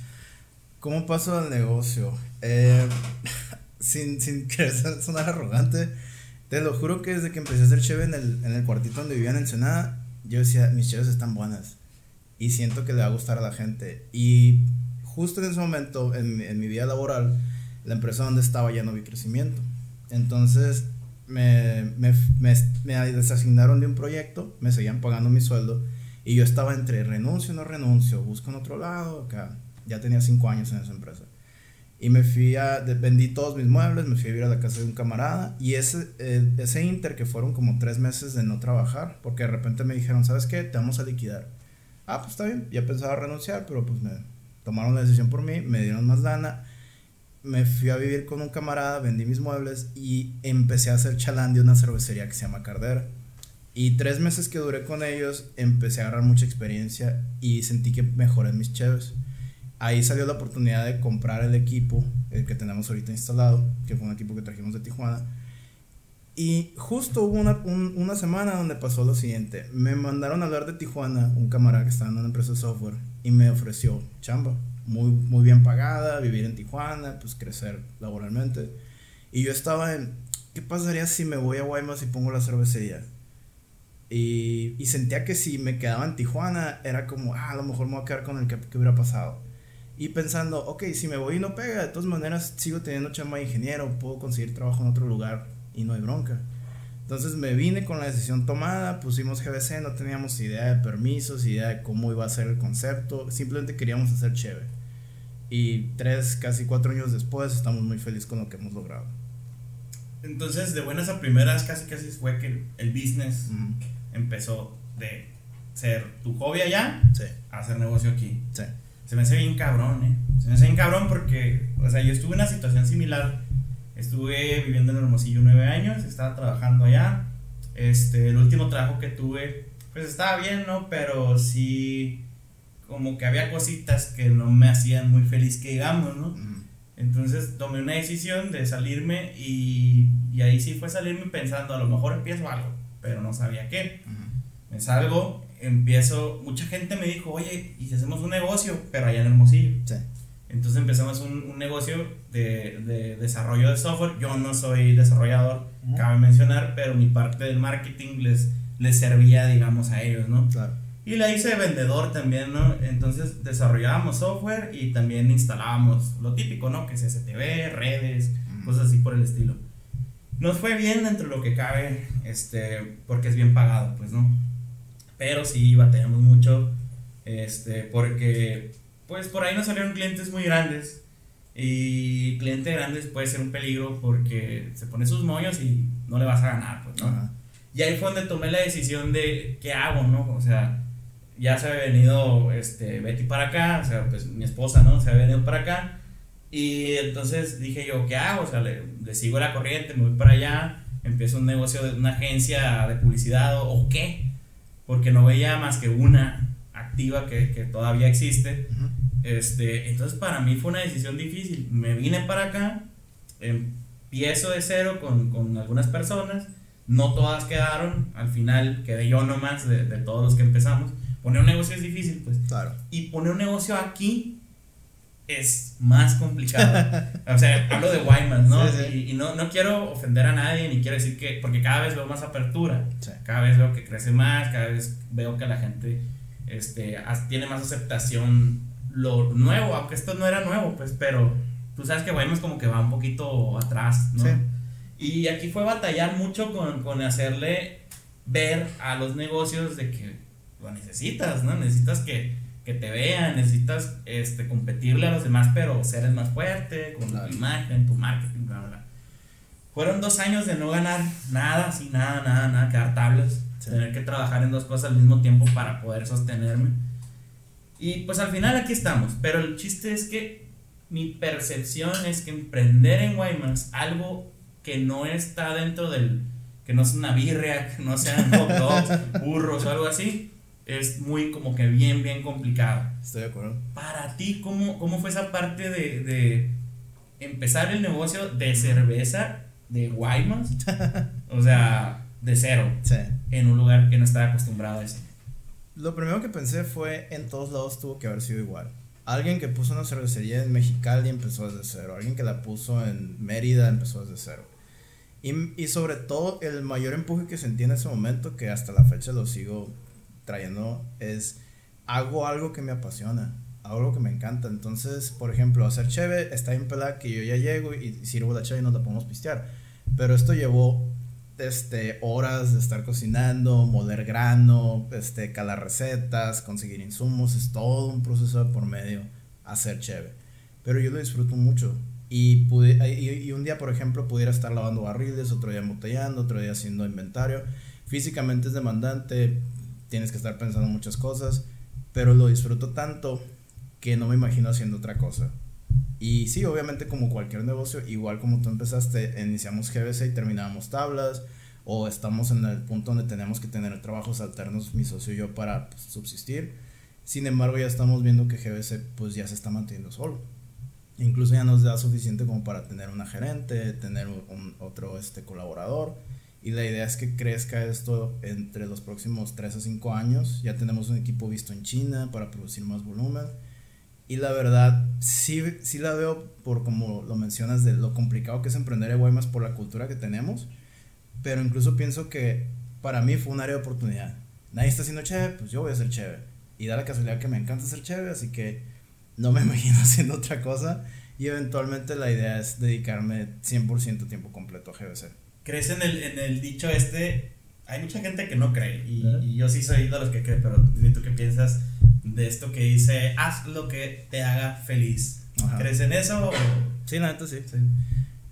¿Cómo paso al negocio? Eh, sin, sin querer son- sonar arrogante, te lo juro que desde que empecé a hacer cheve en el, en el cuartito donde vivía en Ensenada, yo decía, mis cheves están buenas y siento que le va a gustar a la gente. Y justo en ese momento, en, mi- vida laboral, la empresa donde estaba ya no vi crecimiento. Entonces me, me, me, me desasignaron de un proyecto, me seguían pagando mi sueldo y yo estaba entre renuncio no renuncio, busco en otro lado, acá. Ya tenía cinco años en esa empresa. Y me fui a, vendí todos mis muebles, me fui a vivir a la casa de un camarada. Y ese, eh, ese inter que fueron como tres meses de no trabajar, porque de repente me dijeron, ¿sabes qué? Te vamos a liquidar. Ah, pues está bien, ya pensaba renunciar, pero pues me tomaron la decisión por mí, me dieron más lana. Me fui a vivir con un camarada, vendí mis muebles y empecé a hacer chalán de una cervecería que se llama Cardera. Y tres meses que duré con ellos, empecé a agarrar mucha experiencia y sentí que mejoré mis cheves. Ahí salió la oportunidad de comprar el equipo, el que tenemos ahorita instalado, que fue un equipo que trajimos de Tijuana. Y justo hubo una, un- una semana donde pasó lo siguiente. Me mandaron a hablar de Tijuana, un camarada que estaba en una empresa de software, y me ofreció chamba, muy, muy bien pagada, vivir en Tijuana, pues crecer laboralmente. Y yo estaba en, ¿qué pasaría si me voy a Guaymas y pongo la cervecería? Y, y sentía que si me quedaba en Tijuana, era como, ah, a lo mejor me voy a quedar con el que, que hubiera pasado. Y pensando, ok, si me voy y no pega, de todas maneras sigo teniendo chamba de ingeniero, puedo conseguir trabajo en otro lugar y no hay bronca. Entonces me vine con la decisión tomada, pusimos GBC, no teníamos idea de permisos, idea de cómo iba a ser el concepto, simplemente queríamos hacer chévere. Y tres, casi cuatro años después, estamos muy felices con lo que hemos logrado. Entonces, de buenas a primeras, casi casi fue que el business Ujú. empezó de ser tu hobby allá Sí, a hacer negocio aquí. sí. Se me hace bien cabrón, ¿eh? Se me hace bien cabrón porque, o sea, yo estuve en una situación similar. Estuve viviendo en Hermosillo nueve años, estaba trabajando allá. Este, el último trabajo que tuve, pues estaba bien, ¿no? Pero sí, como que había cositas que no me hacían muy feliz, que digamos, ¿no? Ujú. Entonces tomé una decisión de salirme y, y ahí sí fue salirme pensando, a lo mejor empiezo algo, pero no sabía qué. Ujú. Me salgo, empiezo, mucha gente me dijo, oye, ¿y si hacemos un negocio? Pero allá en Hermosillo. Sí. Entonces empezamos un, un negocio de, de desarrollo de software. Yo no soy desarrollador, Ujú. cabe mencionar, pero mi parte del marketing les, les servía, digamos, a ellos, ¿no? Claro. Y la hice de vendedor también, ¿no? Entonces desarrollábamos software y también instalábamos lo típico, ¿no? Que es STV, redes, Ujú. cosas así por el estilo. Nos fue bien dentro de lo que cabe, este, porque es bien pagado, pues, ¿no? Pero sí batallamos mucho, este, porque, pues, por ahí nos salieron clientes muy grandes. Y cliente grandes puede ser un peligro porque se pone sus moños y no le vas a ganar, pues, ¿no? Ajá. Y ahí fue donde tomé la decisión de qué hago, ¿no? O sea, ya se había venido este, Betty para acá, o sea, pues mi esposa, ¿no? Se había venido para acá. Y entonces dije yo, ¿qué hago? O sea, le, le sigo la corriente, me voy para allá, empiezo un negocio de una agencia de publicidad o, o qué. Porque no veía más que una activa que, que todavía existe. Ujú. Este, entonces para mí fue una decisión difícil. Me vine para acá, empiezo de cero con, con algunas personas, no todas quedaron, al final quedé yo nomás de, de todos los que empezamos. Poner un negocio es difícil, pues. Claro. Y poner un negocio aquí es más complicado. o sea, hablo de Guaymas, ¿no? Sí, sí. Y, y no, no quiero ofender a nadie, ni quiero decir que, porque cada vez veo más apertura Sí. cada vez veo que crece más, cada vez veo que la gente este, tiene más aceptación lo nuevo, aunque esto no era nuevo, pues, pero tú sabes que es como que va un poquito atrás, ¿no? Y aquí fue batallar mucho con, con hacerle ver a los negocios de que lo necesitas, ¿no? Necesitas que, que te vean, necesitas este, competirle a los demás, pero ser el más fuerte, con tu imagen, tu marketing, bla, bla. Fueron dos años de no ganar nada, sin nada, nada, nada, quedar tablas, tener que trabajar en dos cosas al mismo tiempo para poder sostenerme. Y pues al final aquí estamos, pero el chiste es que mi percepción es que emprender en Guaymas, algo que no está dentro del, que no es una birria, que no sean hot dogs, burros o algo así, es muy como que bien, bien complicado. Estoy de acuerdo. Para ti, ¿cómo, cómo fue esa parte de, de empezar el negocio de cerveza de Guaymas? o sea, de cero. Sí. En un lugar que no estaba acostumbrado a eso. Lo primero que pensé fue, en todos lados tuvo que haber sido igual. Alguien que puso una cervecería en Mexicali empezó desde cero. Alguien que la puso en Mérida empezó desde cero. Y, y sobre todo, el mayor empuje que sentí en ese momento, que hasta la fecha lo sigo trayendo, es hago algo que me apasiona, hago algo que me encanta. Entonces, por ejemplo, hacer cheve está en pelada que yo ya llego y sirvo la cheve y nos la podemos pistear. Pero esto llevó este, horas de estar cocinando, moler grano, este, calar recetas, conseguir insumos, es todo un proceso de por medio hacer chévere. Pero yo lo disfruto mucho. Y, pude, y, un día, por ejemplo, pudiera estar lavando barriles, otro día embotellando, otro día haciendo inventario. Físicamente es demandante, tienes que estar pensando muchas cosas, pero lo disfruto tanto que no me imagino haciendo otra cosa. Y sí, obviamente como cualquier negocio, igual como tú empezaste, iniciamos GBC y terminábamos tablas, o estamos en el punto donde tenemos que tener trabajos alternos, mi socio y yo, para pues, subsistir. Sin embargo, ya estamos viendo que GBC pues ya se está manteniendo solo. Incluso ya nos da suficiente como para tener una gerente, tener un, otro este, colaborador. Y la idea es que crezca esto entre los próximos 3 a 5 años. Ya tenemos un equipo visto en China para producir más volumen y la verdad, sí, sí la veo por como lo mencionas de lo complicado que es emprender en Guaymas por la cultura que tenemos. Pero incluso pienso que para mí fue un área de oportunidad. Nadie está haciendo chévere, pues yo voy a ser chévere. Y da la casualidad que me encanta ser chévere, así que no me imagino haciendo otra cosa. Y eventualmente la idea es dedicarme 100% tiempo completo a GBC. ¿Crees en el, en el dicho este? Hay mucha gente que no cree, y, y yo sí soy de los que cree, pero dime tú qué piensas de esto que dice, haz lo que te haga feliz. ¿Crees en eso? Sí, la neta sí.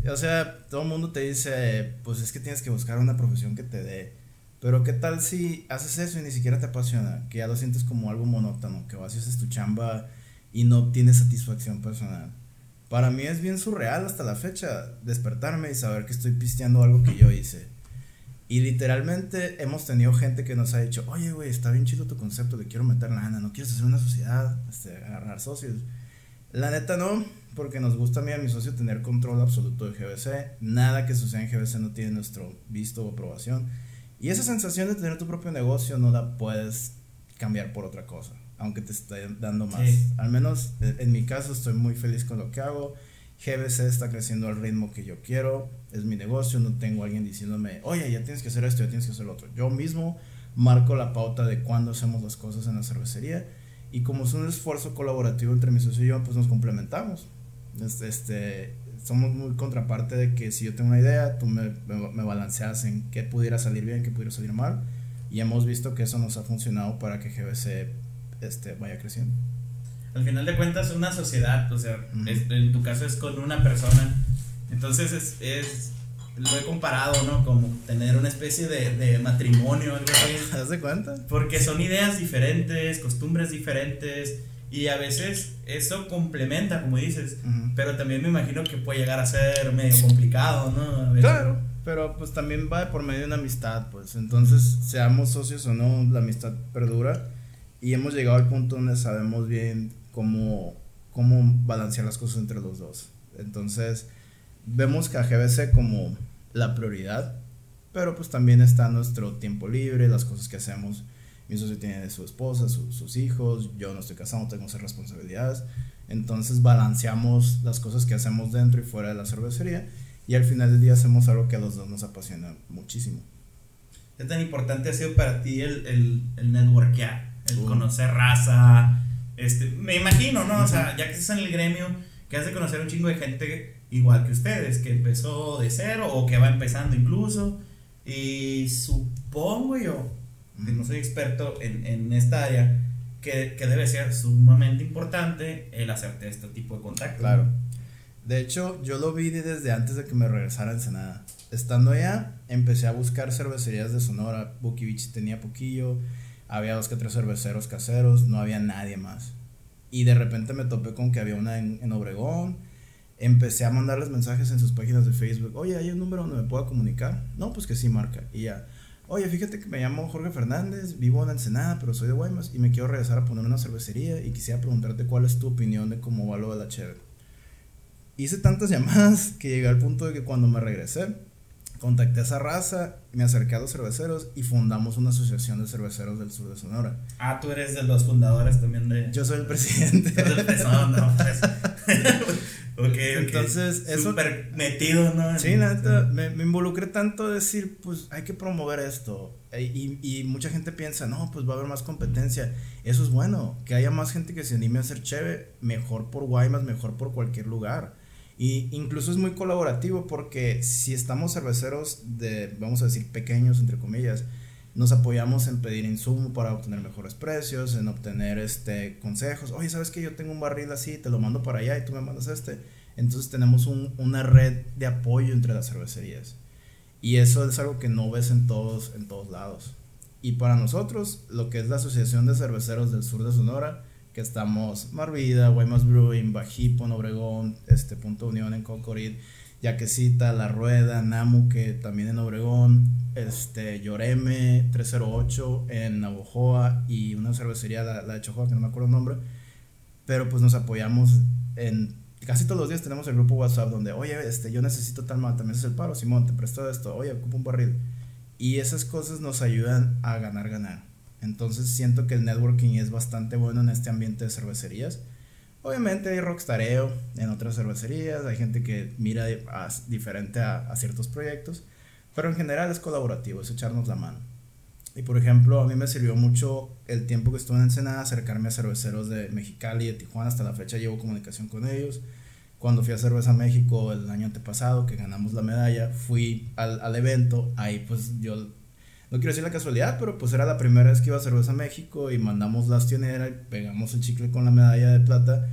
O sea, todo el mundo te dice, pues es que tienes que buscar una profesión que te dé. Pero ¿qué tal si haces eso y ni siquiera te apasiona? Que ya lo sientes como algo monótono, que vas y haces tu chamba y no tienes satisfacción personal. Para mí es bien surreal hasta la fecha despertarme y saber que estoy pisteando algo que yo hice. Y literalmente hemos tenido gente que nos ha dicho, oye, güey, está bien chido tu concepto, le quiero meter lana, no quieres hacer una sociedad, este, agarrar socios. La neta no, porque nos gusta a mí y a mi socio tener control absoluto de GBC. Nada que suceda en GBC no tiene nuestro visto o aprobación. Y esa sensación de tener tu propio negocio no la puedes cambiar por otra cosa, aunque te esté dando más. Al menos eh, en mi caso estoy muy feliz con lo que hago GBC está creciendo al ritmo que yo quiero, es mi negocio, no tengo alguien diciéndome, oye, ya tienes que hacer esto, ya tienes que hacer lo otro. Yo mismo marco la pauta de cuándo hacemos las cosas en la cervecería y como es un esfuerzo colaborativo entre mi socio y yo, pues nos complementamos. Este, somos muy contraparte de que si yo tengo una idea, tú me, me, balanceas en qué pudiera salir bien, qué pudiera salir mal y hemos visto que eso nos ha funcionado para que GBC este, vaya creciendo al final de cuentas una sociedad, o sea, en tu caso es con una persona, entonces es, es, lo he comparado, ¿no? Como tener una especie de, de matrimonio, algo así. ¿Haz de cuenta? Porque son ideas diferentes, costumbres diferentes, y a veces eso complementa, como dices, pero también me imagino que puede llegar a ser medio complicado, ¿no? Claro, pero pues también va por medio de una amistad, pues entonces seamos socios o no, la amistad perdura y hemos llegado al punto donde sabemos bien cómo, cómo balancear las cosas entre los dos. Entonces, vemos que a GBC como la prioridad, pero pues también está nuestro tiempo libre, las cosas que hacemos. Mi socio tiene su esposa, sus hijos, yo no estoy casado, tengo esas responsabilidades. Entonces balanceamos las cosas que hacemos dentro y fuera de la cervecería y al final del día hacemos algo que a los dos nos apasiona muchísimo. ¿Qué tan importante ha sido para ti el, el, el networkear? el Uh. conocer raza. Este, me imagino, ¿no? O sea, ya que estás en el gremio, que has de conocer un chingo de gente igual que ustedes, que empezó de cero o que va empezando incluso. Y supongo yo, que no soy experto en, en esta área, que, que debe ser sumamente importante el hacerte este tipo de contacto. Claro. De hecho, yo lo vi desde antes de que me regresara a Ensenada. Estando allá, empecé a buscar cervecerías de Sonora. Buki Beach tenía poquillo. Había dos que tres cerveceros caseros. No había nadie más. Y de repente me topé con que había una en, Obregón. Empecé a mandarles mensajes en sus páginas de Facebook. Oye, ¿hay un número donde me pueda comunicar? No, pues que sí, marca. Y ya. Oye, fíjate que me llamo Jorge Fernández, vivo en Ensenada, pero soy de Guaymas y me quiero regresar a poner una cervecería y quisiera preguntarte cuál es tu opinión de cómo va lo de la cheve. Hice tantas llamadas que llegué al punto de que cuando me regresé, contacté a esa raza, me acerqué a los cerveceros y fundamos una asociación de cerveceros del sur de Sonora. Ah, tú eres de los fundadores también de. Yo soy el presidente. No, no, pues. ok, ok. Entonces, eso- Súper metido, ¿no? Sí, neta, me, me involucré tanto de decir, pues hay que promover esto. E- Y, y mucha gente piensa, no, pues va a haber más competencia. Eso es bueno, que haya más gente que se anime a hacer cheve, mejor por Guaymas, mejor por cualquier lugar. Y incluso es muy colaborativo porque si estamos cerveceros de, vamos a decir, pequeños, entre comillas, nos apoyamos en pedir insumo para obtener mejores precios, en obtener este consejos. Oye, ¿sabes que yo tengo un barril así? Te lo mando para allá y tú me mandas este. Entonces tenemos un- una red de apoyo entre las cervecerías. Y eso es algo que no ves en todos, en todos lados. Y para nosotros, lo que es la Asociación de Cerveceros del Sur de Sonora, que estamos Marvida, Guaymas Brewing, Bajipo en Obregón, este Punto Unión en Concorid, Yaquecita, La Rueda, Namu, que también en Obregón, este Lloreme 308 en Navojoa y una cervecería, la, la de Chojoa, que no me acuerdo el nombre, pero pues nos apoyamos en casi todos los días tenemos el grupo WhatsApp donde, oye, este, yo necesito tal mal, también es el paro, Simón, te presto esto, oye, ocupo un barril. Y esas cosas nos ayudan a ganar, ganar. Entonces siento que el networking es bastante bueno en este ambiente de cervecerías. Obviamente hay rockstareo en otras cervecerías, hay gente que mira a- diferente a, a ciertos proyectos, pero en general es colaborativo, es echarnos la mano. Y por ejemplo, a mí me sirvió mucho el tiempo que estuve en Ensenada acercarme a cerveceros de Mexicali y de Tijuana. Hasta la fecha llevo comunicación con ellos. Cuando fui a Cerveza México el año antepasado, que ganamos la medalla, fui al, al evento. Ahí pues yo, no quiero decir la casualidad, pero pues era la primera vez que iba a Cerveza México y mandamos la astionera y pegamos el chicle con la medalla de plata.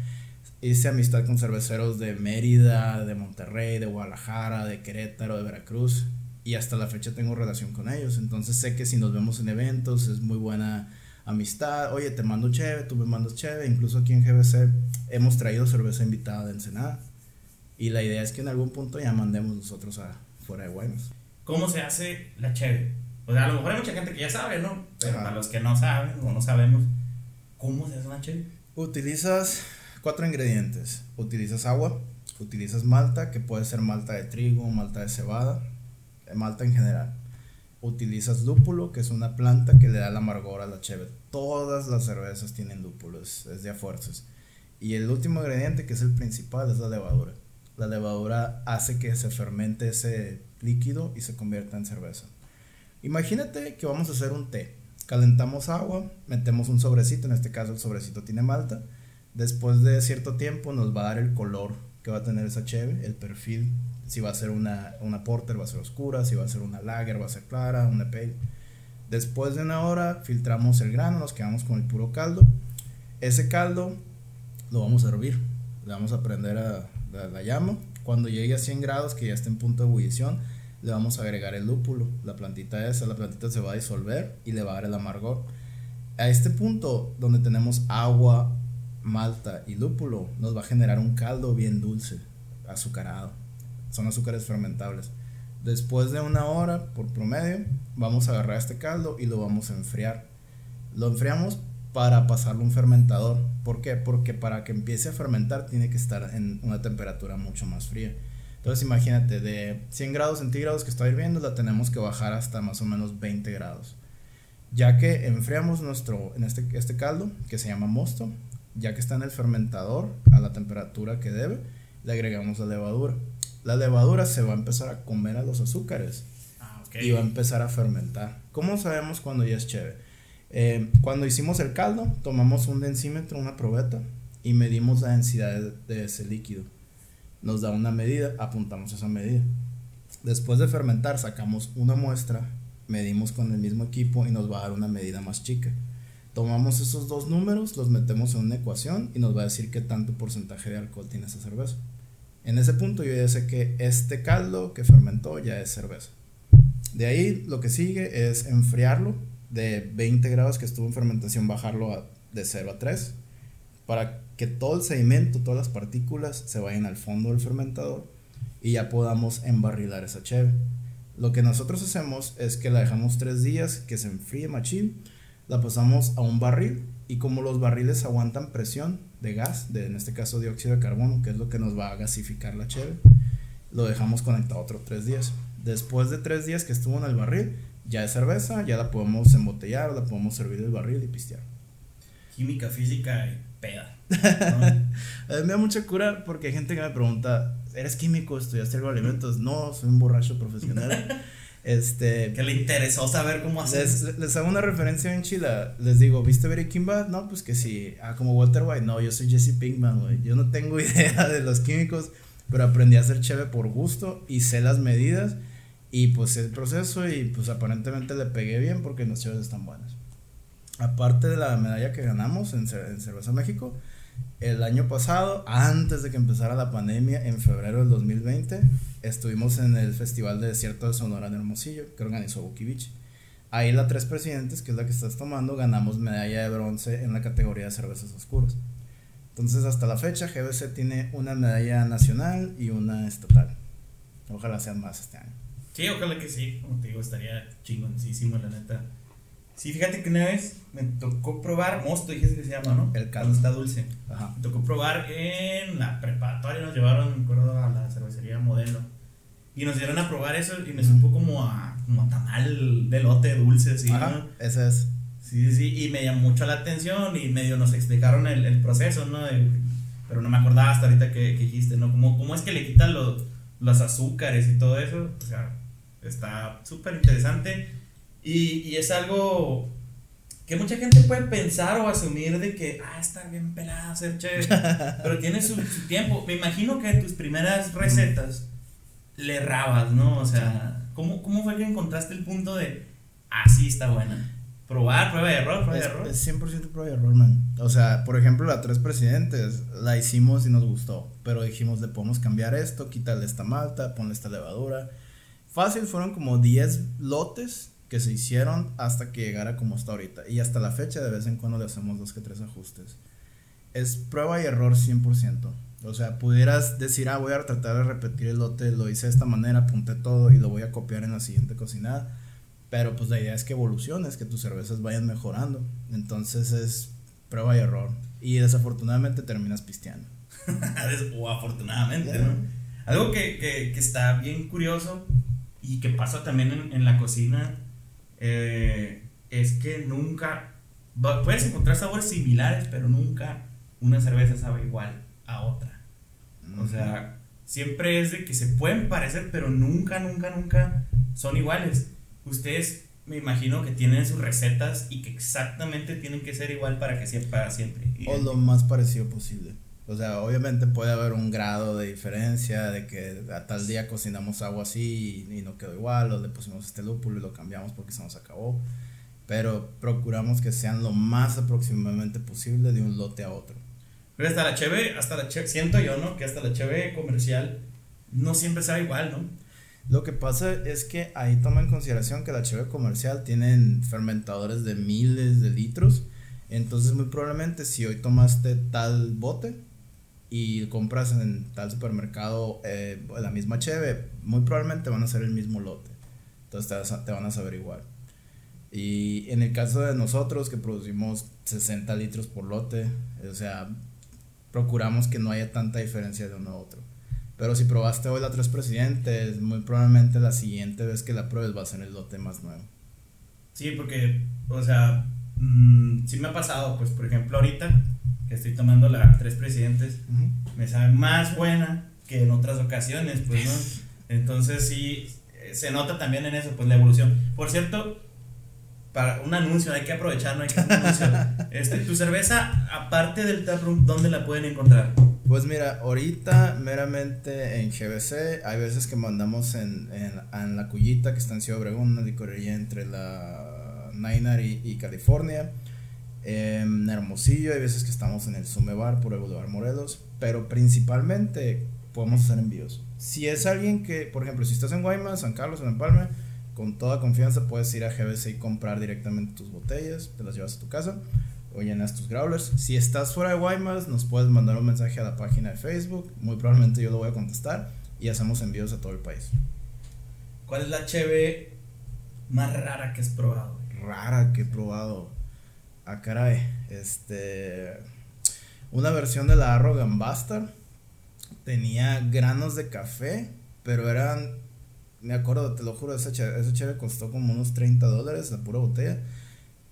Hice amistad con cerveceros de Mérida, de Monterrey, de Guadalajara, de Querétaro, de Veracruz y hasta la fecha tengo relación con ellos. Entonces sé que si nos vemos en eventos es muy buena amistad. Oye, te mando cheve, tú me mandas cheve. Incluso aquí en GBC hemos traído cerveza invitada de Ensenada. Y la idea es que en algún punto ya mandemos nosotros a fuera de Guaymas. ¿Cómo se hace la cheve? O sea, a lo mejor hay mucha gente que ya sabe, ¿no? Pero Ajá. para los que no saben o no sabemos, ¿cómo se hace una cheve? Utilizas cuatro ingredientes. Utilizas agua, utilizas malta, que puede ser malta de trigo, malta de cebada, eh, malta en general. Utilizas lúpulo, que es una planta que le da el amargor a la cheve. Todas las cervezas tienen lúpulo, es, es de a fuerzas. Y el último ingrediente, que es el principal, es la levadura. La levadura hace que se fermente ese líquido y se convierta en cerveza. Imagínate que vamos a hacer un té. Calentamos agua, metemos un sobrecito, en este caso el sobrecito tiene malta. Después de cierto tiempo nos va a dar el color que va a tener esa cheve, el perfil. Si va a ser una, una porter va a ser oscura, si va a ser una lager va a ser clara, una pale. Después de una hora filtramos el grano, nos quedamos con el puro caldo. Ese caldo lo vamos a hervir, le vamos a prender a la, la llama. Cuando llegue a 100 grados, que ya esté en punto de ebullición, le vamos a agregar el lúpulo, la plantita esa, la plantita se va a disolver y le va a dar el amargor. A este punto, donde tenemos agua, malta y lúpulo, nos va a generar un caldo bien dulce, azucarado. Son azúcares fermentables. Después de una hora, por promedio, vamos a agarrar este caldo y lo vamos a enfriar. Lo enfriamos para pasarlo a un fermentador. ¿Por qué? Porque para que empiece a fermentar tiene que estar en una temperatura mucho más fría. Entonces imagínate, de 100 grados centígrados que está hirviendo, la tenemos que bajar hasta más o menos 20 grados. Ya que enfriamos nuestro, en este, este caldo, que se llama mosto, ya que está en el fermentador a la temperatura que debe, le agregamos la levadura. La levadura se va a empezar a comer a los azúcares Ah, ok. y va a empezar a fermentar. ¿Cómo sabemos cuando ya es chévere? Eh, cuando hicimos el caldo, tomamos un densímetro, una probeta, y medimos la densidad de, de ese líquido. Nos da una medida, apuntamos esa medida. Después de fermentar, sacamos una muestra, medimos con el mismo equipo y nos va a dar una medida más chica. Tomamos esos dos números, los metemos en una ecuación y nos va a decir qué tanto porcentaje de alcohol tiene esa cerveza. En ese punto yo ya sé que este caldo que fermentó ya es cerveza. De ahí lo que sigue es enfriarlo de 20 grados que estuvo en fermentación, bajarlo a, de 0 a 3 para que todo el sedimento, todas las partículas se vayan al fondo del fermentador y ya podamos embarrilar esa cheve. Lo que nosotros hacemos es que la dejamos 3 días que se enfríe machín, la pasamos a un barril y como los barriles aguantan presión de gas, de, en este caso dióxido de carbono, que es lo que nos va a gasificar la cheve, lo dejamos conectado otros 3 días. Después de 3 días que estuvo en el barril, ya es cerveza, ya la podemos embotellar la podemos servir del barril y pistear. Química, física y peda. A mí me da mucha cura porque hay gente que me pregunta, ¿eres químico? ¿Estudiaste alimentos? No, soy un borracho profesional. este, que le interesó saber cómo hacer. Les, les, hago una referencia en chila. Les digo, ¿viste Breaking Bad? No, pues que sí. Ah, como Walter White. No, yo soy Jesse Pinkman, güey. Yo no tengo idea de los químicos, pero aprendí a hacer cheve por gusto y sé las medidas. Y pues el proceso y pues aparentemente le pegué bien porque los cheves están buenos. Aparte de la medalla que ganamos en, Cerveza México, el año pasado, antes de que empezara la pandemia, en febrero del 2020, estuvimos en el Festival de Desierto de Sonora en Hermosillo, que organizó Buki Ahí la Tres Presidentes, que es la que estás tomando, ganamos medalla de bronce en la categoría de cervezas oscuras. Entonces, hasta la fecha, GBC tiene una medalla nacional y una estatal. Ojalá sean más este año. Sí, ojalá que sí. Como te digo, estaría chingoncísimo, la neta. Sí, fíjate que una vez me tocó probar, mosto dijiste que se llama, ¿no? El caldo está dulce. Ajá. Me tocó probar en la preparatoria, nos llevaron, me acuerdo, a la cervecería Modelo. Y nos dieron a probar eso y me supo como a, como a tamal de lote dulce, así, Ajá, ¿no? ese es. Sí, sí, sí, y me llamó mucho la atención y medio nos explicaron el, el proceso, ¿no? De, pero no me acordaba hasta ahorita que, que dijiste, ¿no? Como, ¿Cómo es que le quitan los, los azúcares y todo eso? O sea, está súper interesante y, y, es algo que mucha gente puede pensar o asumir de que, ah, está bien pelada ser chévere, pero tiene su, su, tiempo. Me imagino que tus primeras recetas le errabas, ¿no? O sea, ¿cómo, ¿cómo fue que encontraste el punto de, ah, sí, está buena? Probar, prueba y error, prueba y error. Es 100% prueba y error, man. O sea, por ejemplo, la tres presidentes la hicimos y nos gustó, pero dijimos, le podemos cambiar esto, quitarle esta malta, ponle esta levadura. Fácil, fueron como 10 lotes que se hicieron hasta que llegara como está ahorita. Y hasta la fecha de vez en cuando le hacemos dos que tres ajustes. Es prueba y error 100%. O sea, pudieras decir, ah, voy a tratar de repetir el lote, lo hice de esta manera, apunté todo y lo voy a copiar en la siguiente cocinada. Pero pues la idea es que evoluciones, que tus cervezas vayan mejorando. Entonces es prueba y error. Y desafortunadamente terminas pisteando. o afortunadamente. ¿no? Algo que, que, que, está bien curioso y que pasa también en, en la cocina eh, es que nunca puedes encontrar sabores similares, pero nunca una cerveza sabe igual a otra. O sea, siempre es de que se pueden parecer, pero nunca, nunca, nunca son iguales. Ustedes me imagino que tienen sus recetas y que exactamente tienen que ser igual para que sea para siempre. O lo más parecido posible. O sea, obviamente puede haber un grado de diferencia de que a tal día cocinamos algo así y, y, no quedó igual, o le pusimos este lúpulo y lo cambiamos porque se nos acabó. Pero procuramos que sean lo más aproximadamente posible de un lote a otro. Pero hasta la cheve, hasta la cheve, siento yo, ¿no? Que hasta la cheve comercial no siempre sabe igual, ¿no? Lo que pasa es que ahí toma en consideración que la cheve comercial tienen fermentadores de miles de litros. Entonces muy probablemente si hoy tomaste tal bote, y compras en tal supermercado eh, la misma cheve, muy probablemente van a ser el mismo lote. Entonces te, te, van a saber igual. Y en el caso de nosotros que producimos 60 litros por lote, o sea, procuramos que no haya tanta diferencia de uno a otro. Pero si probaste hoy la Tres Presidentes, muy probablemente la siguiente vez que la pruebes va a ser el lote más nuevo. Sí, porque, o sea, mmm, sí me ha pasado, pues por ejemplo ahorita que estoy tomando la Tres Presidentes, uh -huh. me sabe más buena que en otras ocasiones, pues, ¿no? Entonces sí, se nota también en eso, pues, la evolución. Por cierto, para un anuncio, hay que aprovechar, no hay que hacer un anuncio. Este, tu cerveza, aparte del taproom, ¿dónde la pueden encontrar? Pues mira, ahorita meramente en GBC, hay veces que mandamos en, en, en la Cuyita, que está en Ciudad Obregón, una licorería entre la Nainar y, y California. En Hermosillo, hay veces que estamos en el Sume Bar por el Boulevard Morelos, pero principalmente podemos hacer envíos. Si es alguien que, por ejemplo, si estás en Guaymas, San Carlos, en Empalme, con toda confianza puedes ir a GBC y comprar directamente tus botellas, te las llevas a tu casa o llenas tus growlers. Si estás fuera de Guaymas, nos puedes mandar un mensaje a la página de Facebook, muy probablemente yo lo voy a contestar y hacemos envíos a todo el país. ¿Cuál es la cheve más rara que has probado? Rara que he probado. Ah, caray. Este. Una versión de la Arrogant Bastard. Tenía granos de café, pero eran. Me acuerdo, te lo juro, esa cheve, esa cheve costó como unos 30 dólares la pura botella.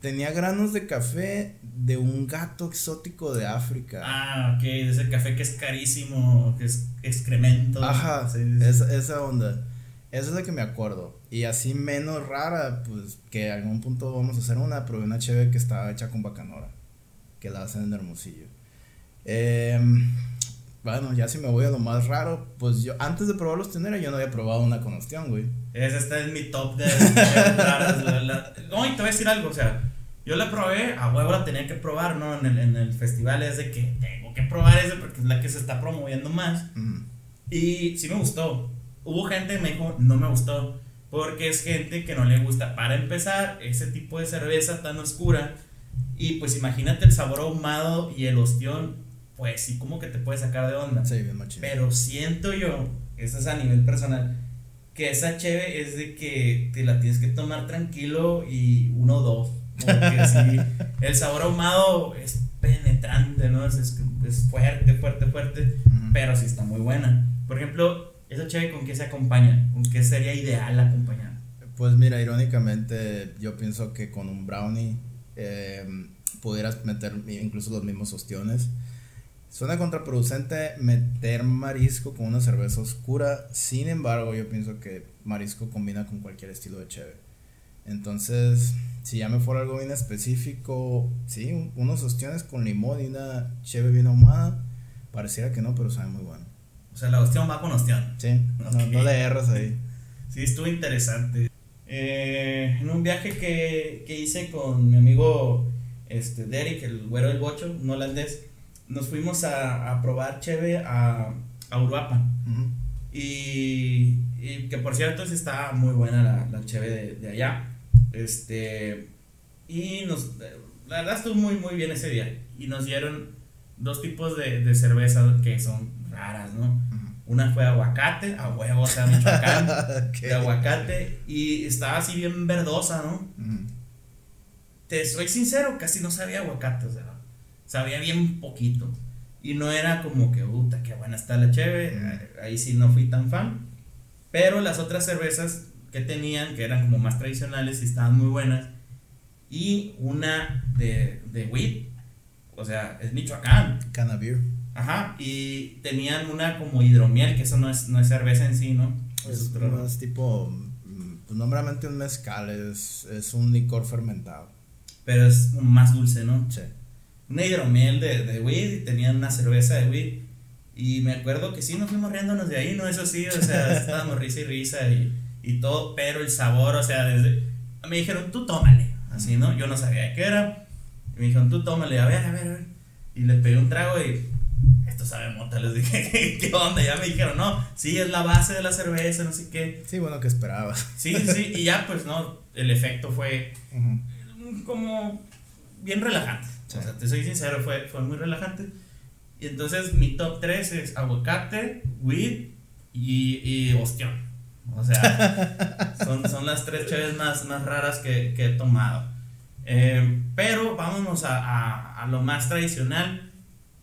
Tenía granos de café de un gato exótico de África. Ah, ok, de ese café que es carísimo, que es excremento. Ajá, sí. Esa, esa onda. Esa es la que me acuerdo. Y así menos rara, pues que en algún punto vamos a hacer una, pero una cheve que está hecha con bacanora, que la hacen en Hermosillo. Em, bueno, ya si me voy a lo más raro, pues yo antes de probar los tenera yo no había probado una con ostión, güey. Ese está en mi top de cheves raras. la- la- No, y te voy a decir algo, o sea, yo la probé, a huevo la tenía que probar, ¿no? En el, en el festival es de que tengo que probar ese porque es la que se está promoviendo más. Ujú. Y sí me gustó. Hubo gente que me dijo, no me gustó. Porque es gente que no le gusta. Para empezar, ese tipo de cerveza tan oscura. Y pues imagínate el sabor ahumado y el ostión. Pues sí, como que te puede sacar de onda. Sí, bien machín. Pero siento yo, eso es a nivel personal, que esa cheve es de que te la tienes que tomar tranquilo y uno o dos. Porque sí, el sabor ahumado es penetrante, ¿no? Es, es, es fuerte, fuerte, fuerte pero sí está muy buena. Por ejemplo, esa cheve con qué se acompaña, con qué sería ideal acompañar. Pues mira, irónicamente, yo pienso que con un brownie eh, pudieras meter incluso los mismos ostiones. Suena contraproducente meter marisco con una cerveza oscura, sin embargo, yo pienso que marisco combina con cualquier estilo de cheve. Entonces, si ya me fuera algo bien específico, sí, un- unos ostiones con limón y una cheve bien ahumada, pareciera que no, pero sabe muy bueno. O sea, la ostión va con ostión. Sí, no, Ok. no le erras ahí. Sí, estuvo interesante. Eh, en un viaje que, que hice con mi amigo este, Derek, el güero del bocho, un holandés, nos fuimos a, a probar cheve a, a Uruapan. Ujú. Y, y que por cierto, sí está muy buena la, la cheve de, de allá. Este, y nos, la verdad estuvo muy, muy bien ese día. Y nos dieron dos tipos de, de cerveza que son raras, ¿no? Una fue aguacate, a huevo, o sea, Michoacán, de aguacate. Y estaba así bien verdosa, ¿no? Te soy sincero, casi no sabía aguacate, o sea, sabía bien poquito. Y no era como que, puta, qué buena está la cheve. Ahí sí no fui tan fan. Pero las otras cervezas que tenían, que eran como más tradicionales y estaban muy buenas. Y una de, de wheat, o sea, es Michoacán. Canavir. Ajá, y tenían una como hidromiel, que eso no es, no es cerveza en sí, ¿no? Es otro- más tipo, pues no meramente un mezcal, es, es un licor fermentado. pero es más dulce, ¿no? Sí. una hidromiel de, de weed y tenían una cerveza de weed. Y me acuerdo que sí, nos fuimos riéndonos de ahí, ¿no? Eso sí, o sea, estábamos risa y risa y, y todo, pero el sabor, o sea, desde... Me dijeron, tú tómale, así, ¿no? Yo no sabía qué era. Y me dijeron, tú tómale, a ver, a ver, a ver. Y les pegué un trago y... Esto sabe mota, les dije, ¿qué, qué onda? Ya me dijeron, no, sí, es la base de la cerveza, no sé qué. Sí, bueno, que esperaba. Sí, sí, y ya, pues, no, el efecto fue Ujú. como bien relajante. Sí. O sea, te soy sincero, fue, fue muy relajante. Y entonces mi top 3 es aguacate, weed y, y ostión. O sea, son, son las tres chaves más, más raras que, que he tomado. Eh, pero vámonos a, a, a lo más tradicional.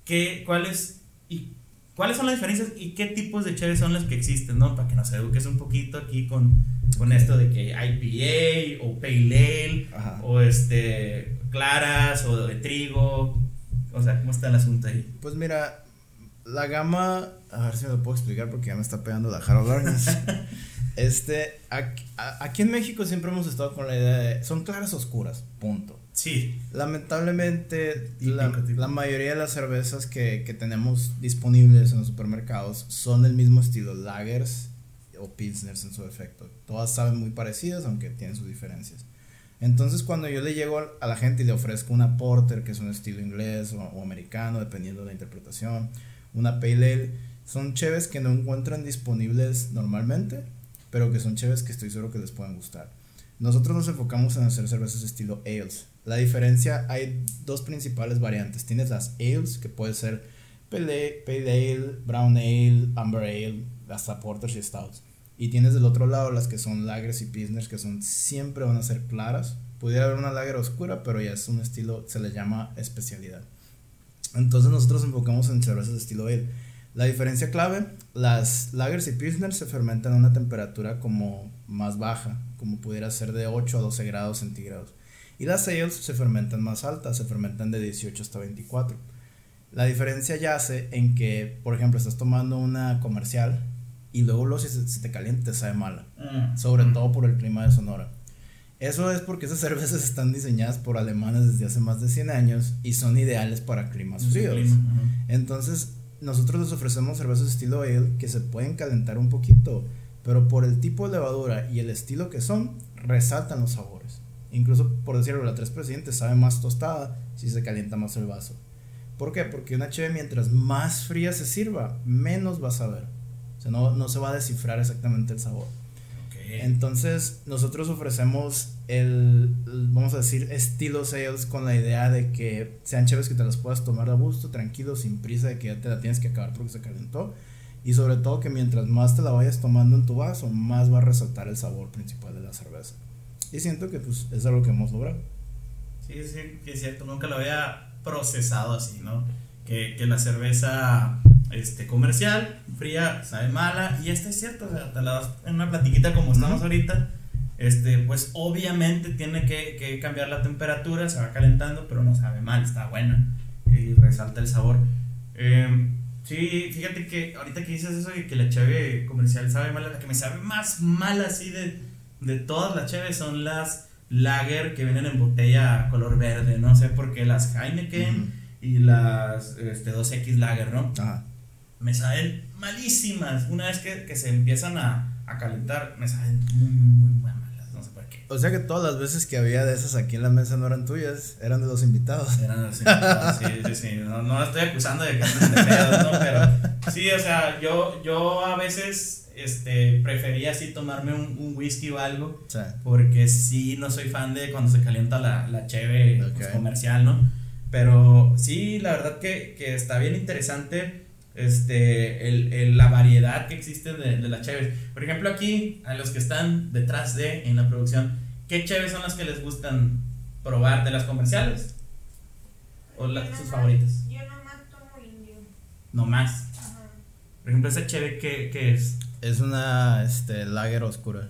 ¿Qué, cuáles, y, ¿Cuáles son las diferencias y qué tipos de chaves son las que existen? ¿no? Para que nos eduques un poquito aquí con, con esto de que IPA o Pale Ale o este claras o de trigo o sea cómo está el asunto ahí Pues mira, la gama, a ver si me lo puedo explicar porque ya me está pegando la Harold este, aquí, aquí, en México siempre hemos estado con la idea de, son claras oscuras, punto. Sí. Lamentablemente, la, la, mayoría de las cervezas que, que, tenemos disponibles en los supermercados son del mismo estilo, lagers o pilsners en su efecto. Todas saben muy parecidas, aunque tienen sus diferencias. Entonces, cuando yo le llego a la gente y le ofrezco una porter, que es un estilo inglés o, o americano, dependiendo de la interpretación, una pale ale, son cheves que no encuentran disponibles normalmente, pero que son cheves que estoy seguro que les pueden gustar. Nosotros nos enfocamos en hacer cervezas estilo ales. La diferencia, hay dos principales variantes. Tienes las ales, que puede ser pale, ale, brown ale, amber ale, hasta porters y stouts. Y tienes del otro lado las que son lagers y pilsners, que son siempre van a ser claras. Pudiera haber una lager oscura, pero ya es un estilo, se le llama especialidad. Entonces nosotros enfocamos en cervezas de estilo ale. La diferencia clave, las lagers y pilsners se fermentan a una temperatura como más baja, como pudiera ser de 8 a 12 grados centígrados. Y las ales se fermentan más altas, se fermentan de 18 hasta 24. La diferencia yace en que, por ejemplo, estás tomando una comercial y luego, luego si se, te calienta te sabe mala, mm. sobre mm. todo por el clima de Sonora. Eso es porque esas cervezas están diseñadas por alemanes desde hace más de 100 años y son ideales para climas fríos. Entonces, nosotros les ofrecemos cervezas estilo ale que se pueden calentar un poquito, pero por el tipo de levadura y el estilo que son, resaltan los sabores. Incluso, por decirlo, la tres Presidentes sabe más tostada si se calienta más el vaso. ¿Por qué? Porque una cheve mientras más fría se sirva, menos vas a ver. O sea, no, no se va a descifrar exactamente el sabor. Entonces, nosotros ofrecemos el, vamos a decir, estilo sales con la idea de que sean chéveres que te las puedas tomar a gusto, tranquilo, sin prisa de que ya te la tienes que acabar porque se calentó. Y sobre todo que mientras más te la vayas tomando en tu vaso, más va a resaltar el sabor principal de la cerveza. Y siento que pues es algo que hemos logrado. Sí, sí, que es cierto, nunca lo había procesado así, ¿no? Que, que la cerveza este, comercial, fría, sabe mala, y esta es cierto, o sea, te la das en una platiquita como estamos ahorita, este, pues obviamente tiene que, que, cambiar la temperatura, se va calentando, pero no sabe mal, está buena, y resalta el sabor. Eh, sí, fíjate que ahorita que dices eso y que la cheve comercial sabe mala, la que me sabe más mal así de, de todas las cheves son las lager que vienen en botella color verde, no sé por qué, las Heineken y las este, 2X lager, ¿no? Ajá me saben malísimas. Una vez que, que se empiezan a, a, calentar, me saben muy, muy, muy malas. No sé por qué. O sea que todas las veces que había de esas aquí en la mesa no eran tuyas, eran de los invitados. Eran de los invitados, sí, sí, sí. No, no estoy acusando de que sean de pedos, ¿no? Pero sí, o sea, yo, yo a veces este, prefería así tomarme un, un whisky o algo. Sí. Porque sí, no soy fan de cuando se calienta la, la cheve pues, comercial, ¿no? Pero sí, la verdad que, que está bien interesante este, el, el, la variedad que existe de, de las cheves. Por ejemplo, aquí, a los que están detrás de en la producción, ¿qué cheves son las que les gustan probar de las comerciales? ¿O las, sus favoritas? Yo nomás tomo indio. ¿Nomás? Por ejemplo, esa cheve, ¿qué, ¿qué, es? Es una este, lager oscura.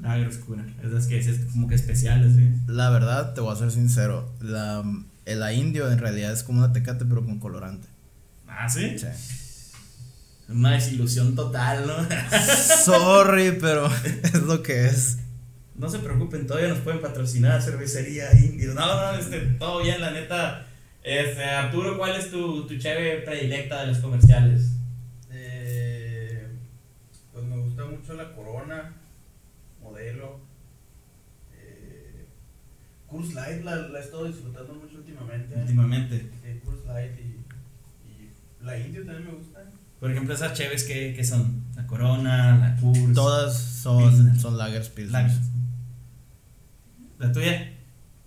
Lager oscura. Es que es como que especial, ¿sí? La verdad, te voy a ser sincero. La, la indio en realidad es como una tecate, pero con colorante. ¿Ah, sí? Sí. Una desilusión total, ¿no? Sorry, pero es lo que es. No se preocupen, todavía nos pueden patrocinar cervecería indio. No, no, este, todo bien, la neta. Este, Arturo, ¿cuál es tu, tu cheve predilecta de los comerciales? Eh, pues me gusta mucho la Corona, modelo. Eh, Curse Light la, la he estado disfrutando mucho últimamente. Últimamente. Eh, Curse Light y, y la Indio también me gusta. Por ejemplo, esas cheves que, que son la Corona, la Kurz. Todas son, son lagers pilsners. ¿La tuya?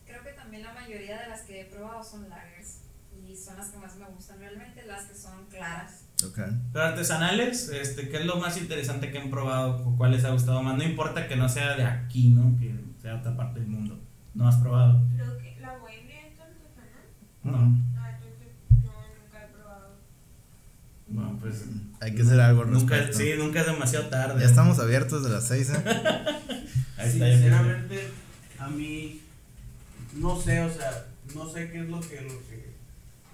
Creo que también la mayoría de las que he probado son lagers. Y son las que más me gustan realmente, las que son claras. Okay. Pero artesanales, este, ¿qué es lo más interesante que han probado? ¿O cuál les ha gustado más? No importa que no sea de aquí, ¿no? Que sea de otra parte del mundo. ¿No has probado? Creo que la bohemia es artesanal. No. Bueno, pues hay que hacer algo al nunca, Sí, nunca es demasiado tarde. Ya estamos abiertos de las 6. ¿eh? Sinceramente, a mí no sé, o sea, no sé qué es lo que, lo que,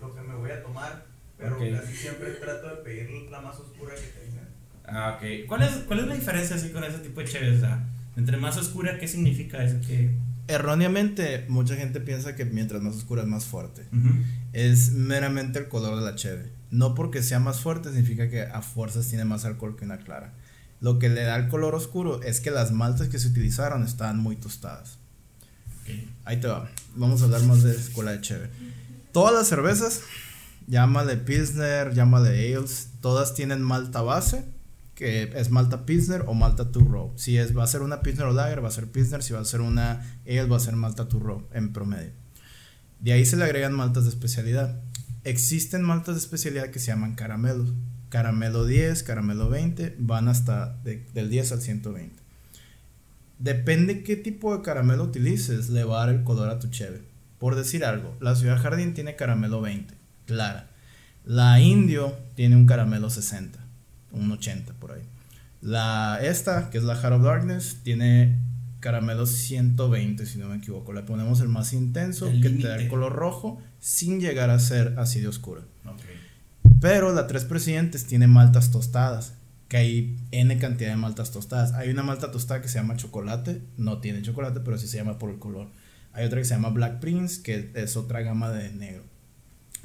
lo que me voy a tomar, Pero Ok. casi siempre trato de pedir la más oscura que tenga. Ah, ok. ¿Cuál es, ¿Cuál es la diferencia así con ese tipo de cheves? O sea, entre más oscura, ¿qué significa eso? Que... Erróneamente, mucha gente piensa que mientras más oscura es más fuerte. Ujú. Es meramente el color de la cheve. No porque sea más fuerte significa que a fuerzas tiene más alcohol que una clara. Lo que le da el color oscuro es que las maltas que se utilizaron estaban muy tostadas. Ok. Ahí te va. Vamos a hablar más de escuela de cheve. Todas las cervezas, llámale Pilsner, llámale Ales, todas tienen malta base, que es malta Pilsner o malta Two Row. Si es, va a ser una Pilsner o Lager, va a ser Pilsner. Si va a ser una Ale, va a ser malta Two Row en promedio. De ahí se le agregan maltas de especialidad. Existen maltas de especialidad que se llaman caramelos. Caramelo 10, caramelo 20, van hasta de- del 10 al 120. Depende qué tipo de caramelo utilices, le el color a tu cheve. Por decir algo, la Ciudad Jardín tiene caramelo 20, clara. La Indio tiene un caramelo 60, un 80 por ahí. La esta, que es la Heart of Darkness, tiene caramelo 120, si no me equivoco. Le ponemos el más intenso, El que te da el color rojo, sin llegar a ser así de oscuro. Ok. Pero la Tres Presidentes tiene maltas tostadas. Que hay N cantidad de maltas tostadas. Hay una malta tostada que se llama chocolate. No tiene chocolate, pero sí se llama por el color. Hay otra que se llama Black Prince, que es otra gama de negro.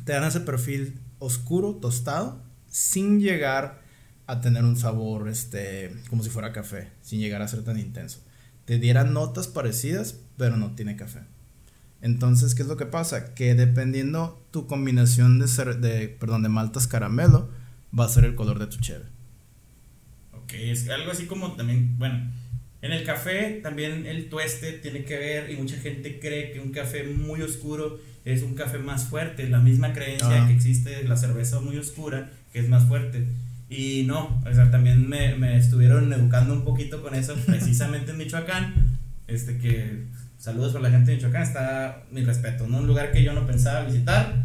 Te dan ese perfil oscuro, tostado, sin llegar a tener un sabor este, como si fuera café, sin llegar a ser tan intenso. Te dieran notas parecidas, pero no tiene café. Entonces, ¿qué es lo que pasa? Que dependiendo tu combinación de, cer- de, perdón, de maltas caramelo, va a ser el color de tu cheve. Ok, es algo así como también, bueno, en el café también el tueste tiene que ver y mucha gente cree que un café muy oscuro es un café más fuerte, la misma creencia Ah. que existe la cerveza muy oscura que es más fuerte. Y no, o sea, también me, me estuvieron educando un poquito con eso precisamente en Michoacán, este que saludos para la gente de Michoacán, está mi respeto, ¿no? Un lugar que yo no pensaba visitar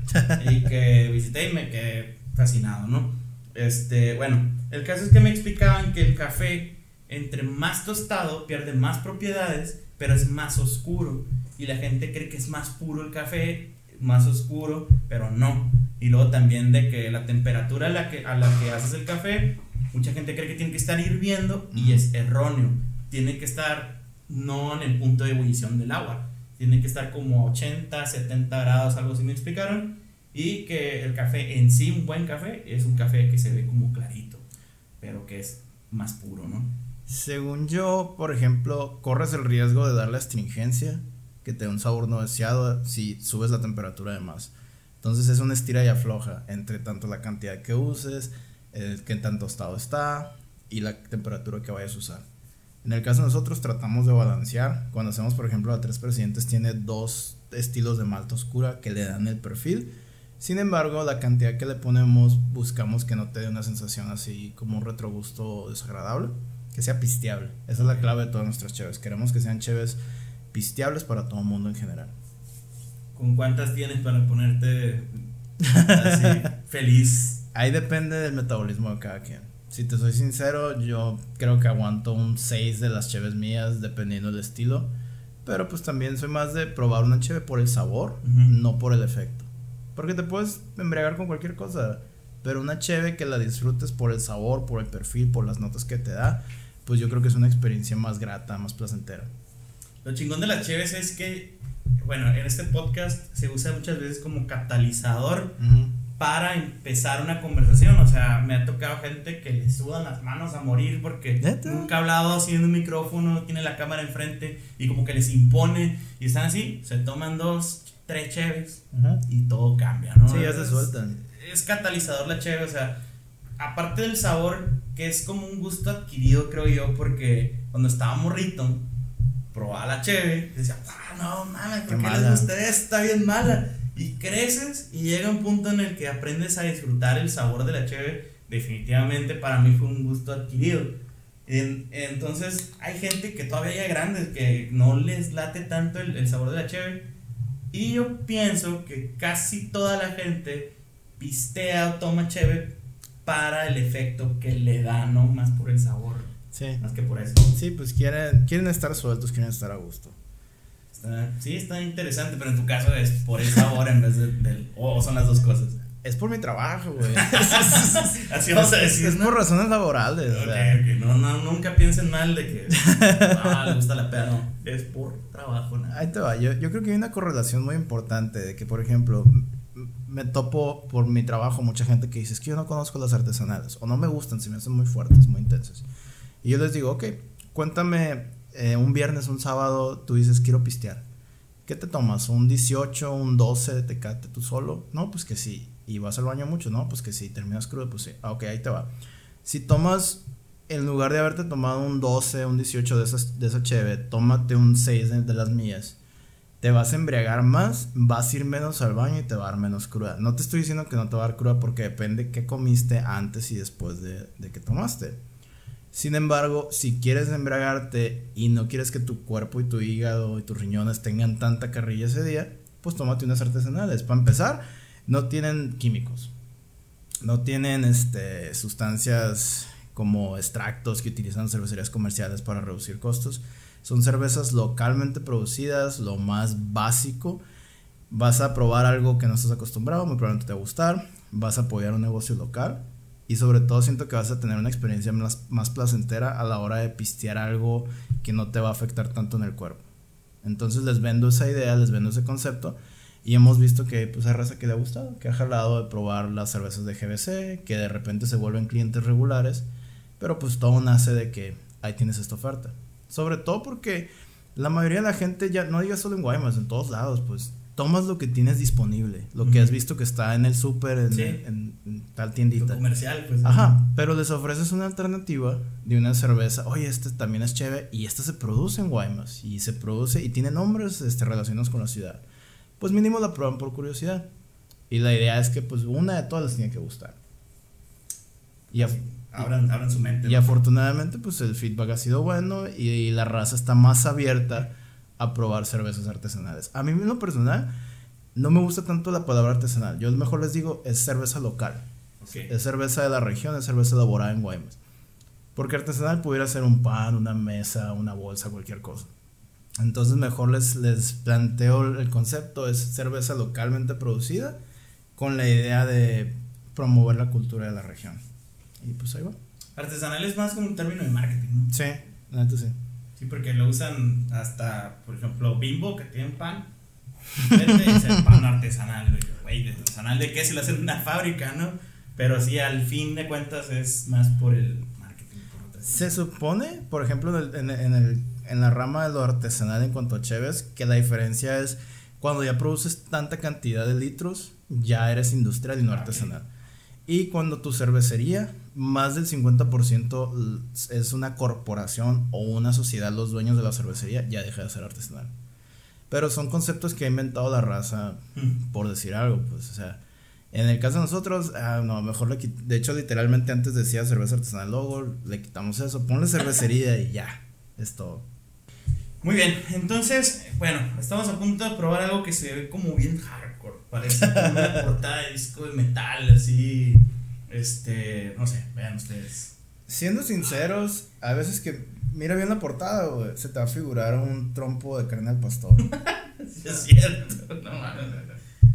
y que visité y me quedé fascinado, ¿no? Este, bueno, el caso es que me explicaban que el café, entre más tostado, pierde más propiedades, pero es más oscuro. Y la gente cree que es más puro el café, más oscuro, pero no. Y luego también de que la temperatura a la que, a la que haces el café, mucha gente cree que tiene que estar hirviendo y es erróneo. Tiene que estar no en el punto de ebullición del agua. Tiene que estar como 80, 70 grados, algo así me explicaron. Y que el café en sí, un buen café, es un café que se ve como clarito, pero que es más puro, ¿no? Según yo, por ejemplo, corres el riesgo de darle astringencia, que te da un sabor no deseado si subes la temperatura de más. Entonces es una estira y afloja entre tanto la cantidad que uses, el que tan tostado está y la temperatura que vayas a usar. En el caso de nosotros tratamos de balancear. Cuando hacemos, por ejemplo, la Tres Presidentes tiene dos estilos de malta oscura que le dan el perfil. Sin embargo, la cantidad que le ponemos buscamos que no te dé una sensación así como un retrogusto desagradable, que sea pisteable. Esa es la clave de todas nuestras cheves. Queremos que sean cheves pisteables para todo el mundo en general. ¿Con cuántas tienes para ponerte así feliz? Ahí depende del metabolismo de cada quien. Si te soy sincero, yo creo que aguanto un 6 de las cheves mías dependiendo del estilo. Pero pues también soy más de probar una cheve por el sabor, Ujú. no por el efecto. Porque te puedes embriagar con cualquier cosa. Pero una cheve que la disfrutes por el sabor, por el perfil, por las notas que te da, pues yo creo que es una experiencia más grata, más placentera. Lo chingón de las cheves es que, bueno, en este podcast se usa muchas veces como catalizador para empezar una conversación. O sea, me ha tocado gente que le sudan las manos a morir porque ¿Neta? nunca ha hablado en un micrófono, tiene la cámara enfrente y como que les impone y están así, se toman dos, tres cheves Ujú. y todo cambia, ¿no? Sí, ya se Es- sueltan. Es catalizador la cheve, o sea, aparte del sabor, que es como un gusto adquirido, creo yo, porque cuando estaba morrito, probaba la cheve, y decía, ah, no mames, ¿por Qué qué les gusta esta? Está bien mala. Y creces y llega un punto en el que aprendes a disfrutar el sabor de la cheve. Definitivamente para mí fue un gusto adquirido. En- entonces hay gente que todavía hay grandes que no les late tanto el, el sabor de la cheve. Y yo pienso que casi toda la gente pistea o toma cheve para el efecto que le da, no más por el sabor, Sí. más que por eso. Sí, pues quieren, quieren estar sueltos, quieren estar a gusto. Está- sí, está interesante, pero en tu caso es por el sabor en vez de- del... O son las dos cosas. Es por mi trabajo, güey. Así vamos a decir. Es ¿no? por razones laborales. o Ok, sea. ok, No, no, nunca piensen mal de que ah, le gusta la peda, no. Es por trabajo, nada. Ahí te va. Yo, yo creo que hay una correlación muy importante de que, por ejemplo, me topo por mi trabajo mucha gente que dice, es que yo no conozco las artesanales o no me gustan, se me hacen muy fuertes, muy intensas. Y yo les digo, ok, cuéntame eh, un viernes, un sábado, tú dices, quiero pistear. ¿Qué te tomas? ¿Un 18, un 12 de tecate tú solo? No, pues que sí. ¿Y vas al baño mucho? No, pues que sí. ¿Terminas crudo? Pues sí. Ah, ok, ahí te va. Si tomas, en lugar de haberte tomado un 12, un 18 de, esas, de esa cheve, tómate un 6 de, de las mías. Te vas a embriagar más, vas a ir menos al baño y te va a dar menos cruda. No te estoy diciendo que no te va a dar cruda porque depende qué comiste antes y después de, de que tomaste. Sin embargo, si quieres embriagarte y no quieres que tu cuerpo y tu hígado y tus riñones tengan tanta carrilla ese día, pues tómate unas artesanales. Para empezar, no tienen químicos. No tienen este, sustancias como extractos que utilizan cervecerías comerciales para reducir costos. Son cervezas localmente producidas, lo más básico. Vas a probar algo que no estás acostumbrado, muy probablemente te va a gustar. Vas a apoyar un negocio local. Y sobre todo siento que vas a tener una experiencia más, más placentera a la hora de pistear algo que no te va a afectar tanto en el cuerpo. Entonces les vendo esa idea, les vendo ese concepto. Y hemos visto que pues hay raza que le ha gustado, que ha jalado de probar las cervezas de GBC, que de repente se vuelven clientes regulares. Pero pues todo nace de que ahí tienes esta oferta. Sobre todo porque la mayoría de la gente ya, no digas solo en Guaymas, en todos lados, pues tomas lo que tienes disponible, lo que has visto que está en el súper, en, Sí. en- en tal Lo tiendita. comercial, pues. Ajá, pero les ofreces una alternativa de una cerveza. Oye, este también es chévere y esta se produce en Guaymas y se produce y tiene nombres este, relacionados con la ciudad. Pues mínimo la prueban por curiosidad. Y la idea es que pues una de todas les tiene que gustar. Y, af- Abran, abran su mente. y ¿no? afortunadamente pues el feedback ha sido bueno y, la raza está más abierta a probar cervezas artesanales. A mí en lo personal no me gusta tanto la palabra artesanal. Yo mejor les digo es cerveza local. Es cerveza de la región, es cerveza elaborada en Guaymas. Porque artesanal pudiera ser un pan, una mesa, una bolsa, cualquier cosa. Entonces mejor les, les planteo el concepto, es cerveza localmente producida con la idea de promover la cultura de la región. Y pues ahí va. Artesanal es más como un término de marketing, ¿no? Sí, la neta sí. Sí, porque lo usan hasta, por ejemplo, Bimbo, que tienen pan. Es el pan artesanal, güey. Güey, ¿de artesanal de qué? Si lo hacen en una fábrica, ¿no? Pero sí, al fin de cuentas es más por el marketing. Por Se supone, por ejemplo, en, el- en, el- en la rama de lo artesanal en cuanto a cheves, que la diferencia es cuando ya produces tanta cantidad de litros, ya eres industrial y no Ah, artesanal. Y cuando tu cervecería, más del 50% l- es una corporación o una sociedad, los dueños de la cervecería, ya deja de ser artesanal. Pero son conceptos que ha inventado la raza Mm. por decir algo, pues, o sea, en el caso de nosotros, ah, no, mejor le de hecho, literalmente antes decía cerveza artesanal logo, le quitamos eso, ponle cervecería y ya, es todo. Muy bien, entonces, bueno, estamos a punto de probar algo que se ve como bien hardcore. Parece como una portada de disco de metal, así. Este, no sé, vean ustedes. Siendo sinceros, a veces que mira bien la portada, güey, se te va a figurar un trompo de carne al pastor. Sí es cierto, no mames.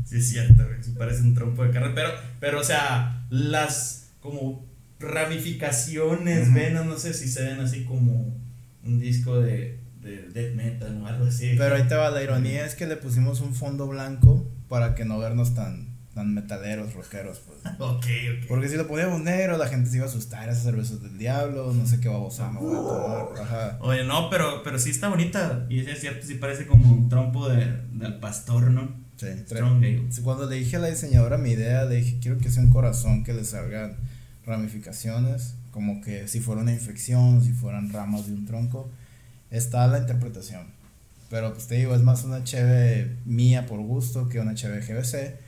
Sí es cierto, güey, sí parece un trompo de carne, pero, pero, o sea, las como ramificaciones, Ujú. venas, no sé si se ven así como un disco de, de death metal o algo así. Pero ahí te va, la ironía es que le pusimos un fondo blanco para que no vernos tan, tan metaleros, rockeros, pues. Ok, ok. Porque si lo poníamos negro, la gente se iba a asustar, esas cervezas del diablo, no sé qué babosa me voy a tomar, ajá. Oye, no, pero, pero sí está bonita. Y es cierto, sí parece como un trompo de, del pastor, ¿no? Sí, Strong. Cuando le dije a la diseñadora mi idea, le dije, quiero que sea un corazón que le salgan ramificaciones, como que si fuera una infección, si fueran ramas de un tronco. Está la interpretación. Pero pues te digo, es más una cheve mía por gusto que una cheve GBC.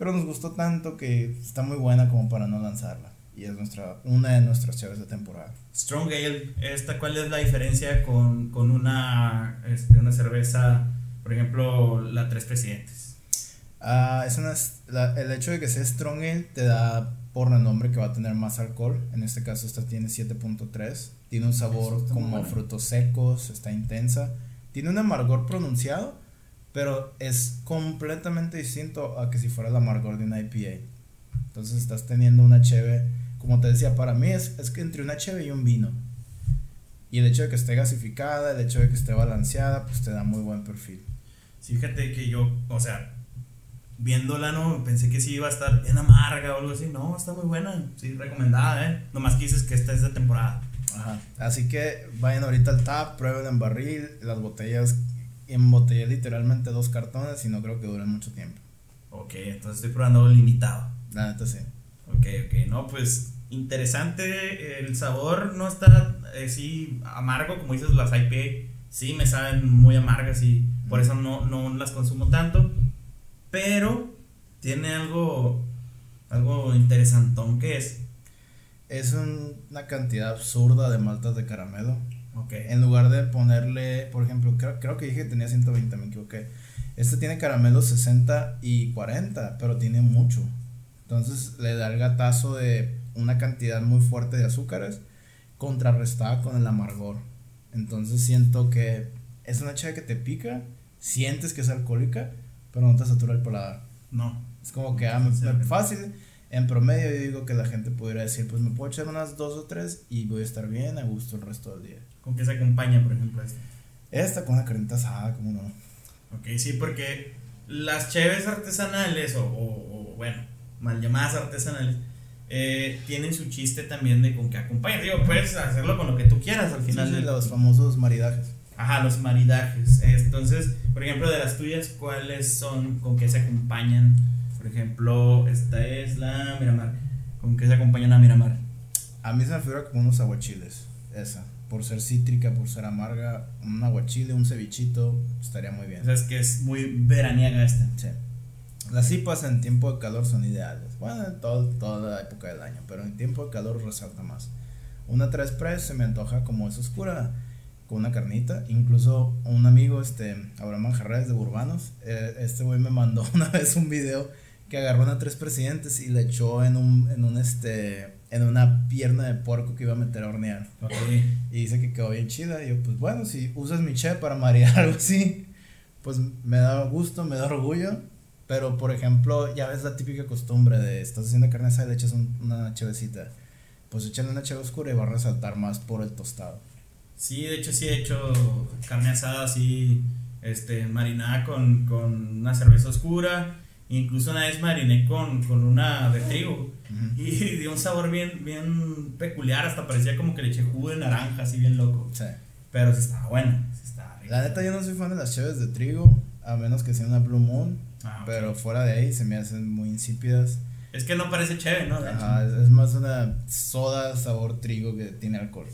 Pero nos gustó tanto que está muy buena como para no lanzarla. Y es nuestra, una de nuestras cheves de temporada. Strong Ale, esta, ¿cuál es la diferencia con, con una, este, una cerveza, por ejemplo, la Tres Presidentes? Ah, es una, la- el hecho de que sea Strong Ale te da por renombre que va a tener más alcohol. En este caso, esta tiene 7.3. Tiene un sabor como bueno. frutos secos, está intensa. Tiene un amargor pronunciado, pero es completamente distinto a que si fuera el amargor de una IPA. Entonces estás teniendo una cheve, como te decía, para mí es, es que entre una cheve y un vino. Y el hecho de que esté gasificada, el hecho de que esté balanceada, pues te da muy buen perfil. Sí, fíjate que yo, o sea, viéndola, no, pensé que sí iba a estar bien amarga o algo así. No, está muy buena. Sí, recomendada, ¿eh? Nomás que dices que esta es de temporada. Ajá. Así que vayan ahorita al tap, prueben en barril, las botellas, embotellé literalmente dos cartones y no creo que duren mucho tiempo. Ok, entonces estoy probando limitado. La neta sí. Ok, ok, no, pues interesante. El sabor no está así amargo, como dices, las IPA. Sí, me saben muy amargas y por eso no, no las consumo tanto. Pero tiene algo, algo interesantón que es. Es un- una cantidad absurda de maltas de caramelo. Ok. En lugar de ponerle, por ejemplo, creo, creo que dije que tenía 120, me equivoqué. Este tiene caramelo 60 y 40, pero tiene mucho. Entonces le da el gatazo de una cantidad muy fuerte de azúcares contrarrestada con el amargor. Entonces siento que es una chave que te pica, sientes que es alcohólica, pero no te satura el paladar. No. Es como que, ah, fácil. En promedio, yo digo que la gente pudiera decir, pues me puedo echar unas dos o tres y voy a estar bien a gusto el resto del día. ¿Con qué se acompaña, por ejemplo, esta? Esta con una carnita asada, como no. Ok, sí, porque las cheves artesanales, o, o- o, bueno, mal llamadas artesanales, eh, tienen su chiste también de con qué acompañan. Digo, puedes hacerlo con lo que tú quieras al final. Sí, sí, los famosos maridajes. Ajá, los maridajes. Entonces, por ejemplo, de las tuyas, ¿cuáles son, con qué se acompañan? Por ejemplo, esta es la Miramar. ¿Con qué se acompaña la Miramar? A mí se me figura como unos aguachiles. Esa. Por ser cítrica, por ser amarga, un aguachile, un cevichito, estaría muy bien. O sea, es que es muy veraniega esta. Sí. Las cipas en tiempo de calor son ideales. Bueno, en todo, toda la época del año, pero en tiempo de calor resalta más. Una 3 Press se me antoja como es oscura, con una carnita. Incluso un amigo, este, Abraham Manjarres de Burbanos, eh, este güey me mandó una vez un video que agarró una 3 Presidentes y le echó en un, en un, este, en una pierna de puerco que iba a meter a hornear. Ok. Y dice que quedó bien chida. Y yo, pues bueno, si usas mi che para marear algo así, pues me da gusto, me da orgullo. Pero por ejemplo, ya ves la típica costumbre de estás haciendo carne asada y le echas un- una chevecita. Pues échale una cheve oscura y va a resaltar más por el tostado. Sí, de hecho sí he hecho carne asada así, este, marinada con, con una cerveza oscura. Incluso una vez mariné con, con una de trigo. Y dio un sabor bien, bien peculiar, hasta parecía como que le eché jugo de naranja, así bien loco. Sí. Pero sí estaba bueno, sí estaba rico. La neta yo no soy fan de las cheves de trigo, a menos que sea una Blue Moon. Ah, ok. Pero fuera de ahí se me hacen muy insípidas. Es que no parece chévere, ¿no? Ajá, es, es más una soda sabor trigo que tiene alcohol.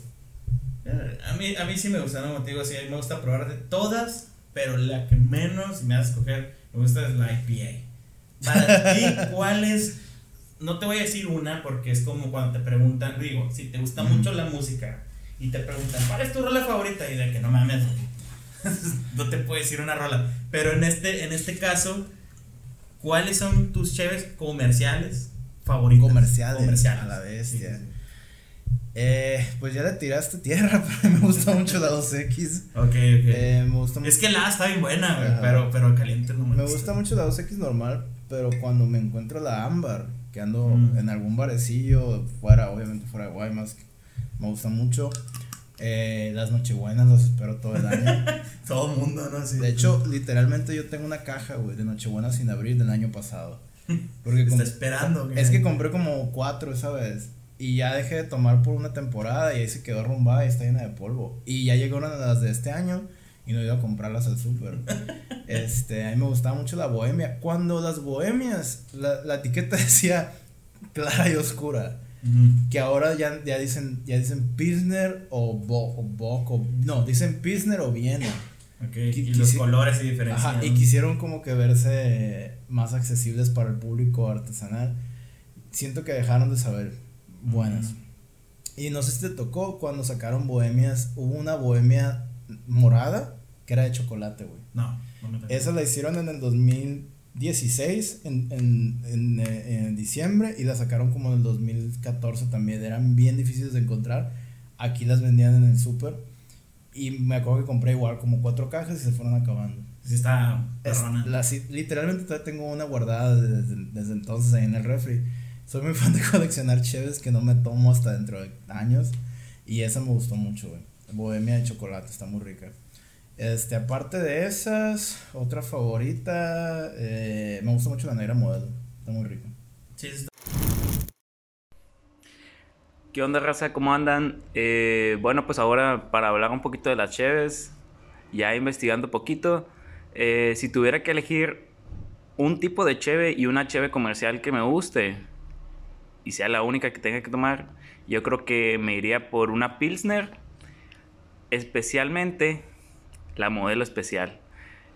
Eh, A mí, a mí sí me gusta, ¿no? Como te digo, sí, a mí me gusta probar de todas, pero la que menos, si me a escoger, me gusta es la IPA. Para ti, ¿cuál es? No te voy a decir una porque es como cuando te preguntan, digo, si te gusta mucho la música y te preguntan, ¿cuál es tu rola favorita? Y de que no mames, no te puedo decir una rola. Pero en este, en este caso, ¿cuáles son tus cheves comerciales favoritas? Comerciales, Comerciales. a la bestia. Eh, pues ya le tiraste tierra, pero me gusta mucho la 2X. Ok, ok. Eh, me gusta Es mucho. que la está bien buena, pero, pero caliente no Me gusta mucho la 2X normal, pero cuando me encuentro la ámbar, que ando Mm. en algún barecillo, fuera, obviamente fuera de Guaymas, me gusta mucho. Eh, las nochebuenas las espero todo el año. Todo el mundo, ¿no? Sí. De hecho, literalmente yo tengo una caja, güey, de nochebuenas sin abrir del año pasado. Porque está esperando. güey. es que compré como cuatro esa vez. Y ya dejé de tomar por una temporada y ahí se quedó arrumbada y está llena de polvo. Y ya llegaron las de este año y no iba a comprarlas al súper. este, a mí me gustaba mucho la bohemia. Cuando las bohemias, la, la etiqueta decía clara y oscura. Que ahora ya, ya dicen ya dicen Pilsner o, Bo, o Bock o- no, dicen Pilsner o Viena. Ok, Qui- y los colores y diferencias. Ajá, y quisieron como que verse más accesibles para el público artesanal. Siento que dejaron de saber buenas. Y no sé si te tocó cuando sacaron bohemias, hubo una bohemia morada que era de chocolate, güey. No, no me. Esa la hicieron en el 2016, en, en, en, eh, en diciembre, y la sacaron como en el 2014 también. Eran bien difíciles de encontrar. Aquí las vendían en el súper. Y me acuerdo que compré igual como cuatro cajas y se fueron acabando. Sí, está Es- la- literalmente todavía tengo una guardada desde, desde entonces ahí en el refri. Soy muy fan de coleccionar cheves que no me tomo hasta dentro de años. Y esa me gustó mucho, güey. Bohemia de chocolate, está muy rica. Este, aparte de esas, otra favorita, eh, me gusta mucho la negra modelo, está muy rica. Sí, está- ¿Qué onda, raza? ¿Cómo andan? Eh, bueno, pues ahora para hablar un poquito de las cheves, ya investigando poquito, eh, si tuviera que elegir un tipo de cheve y una cheve comercial que me guste y sea la única que tenga que tomar, yo creo que me iría por una Pilsner, especialmente la modelo especial.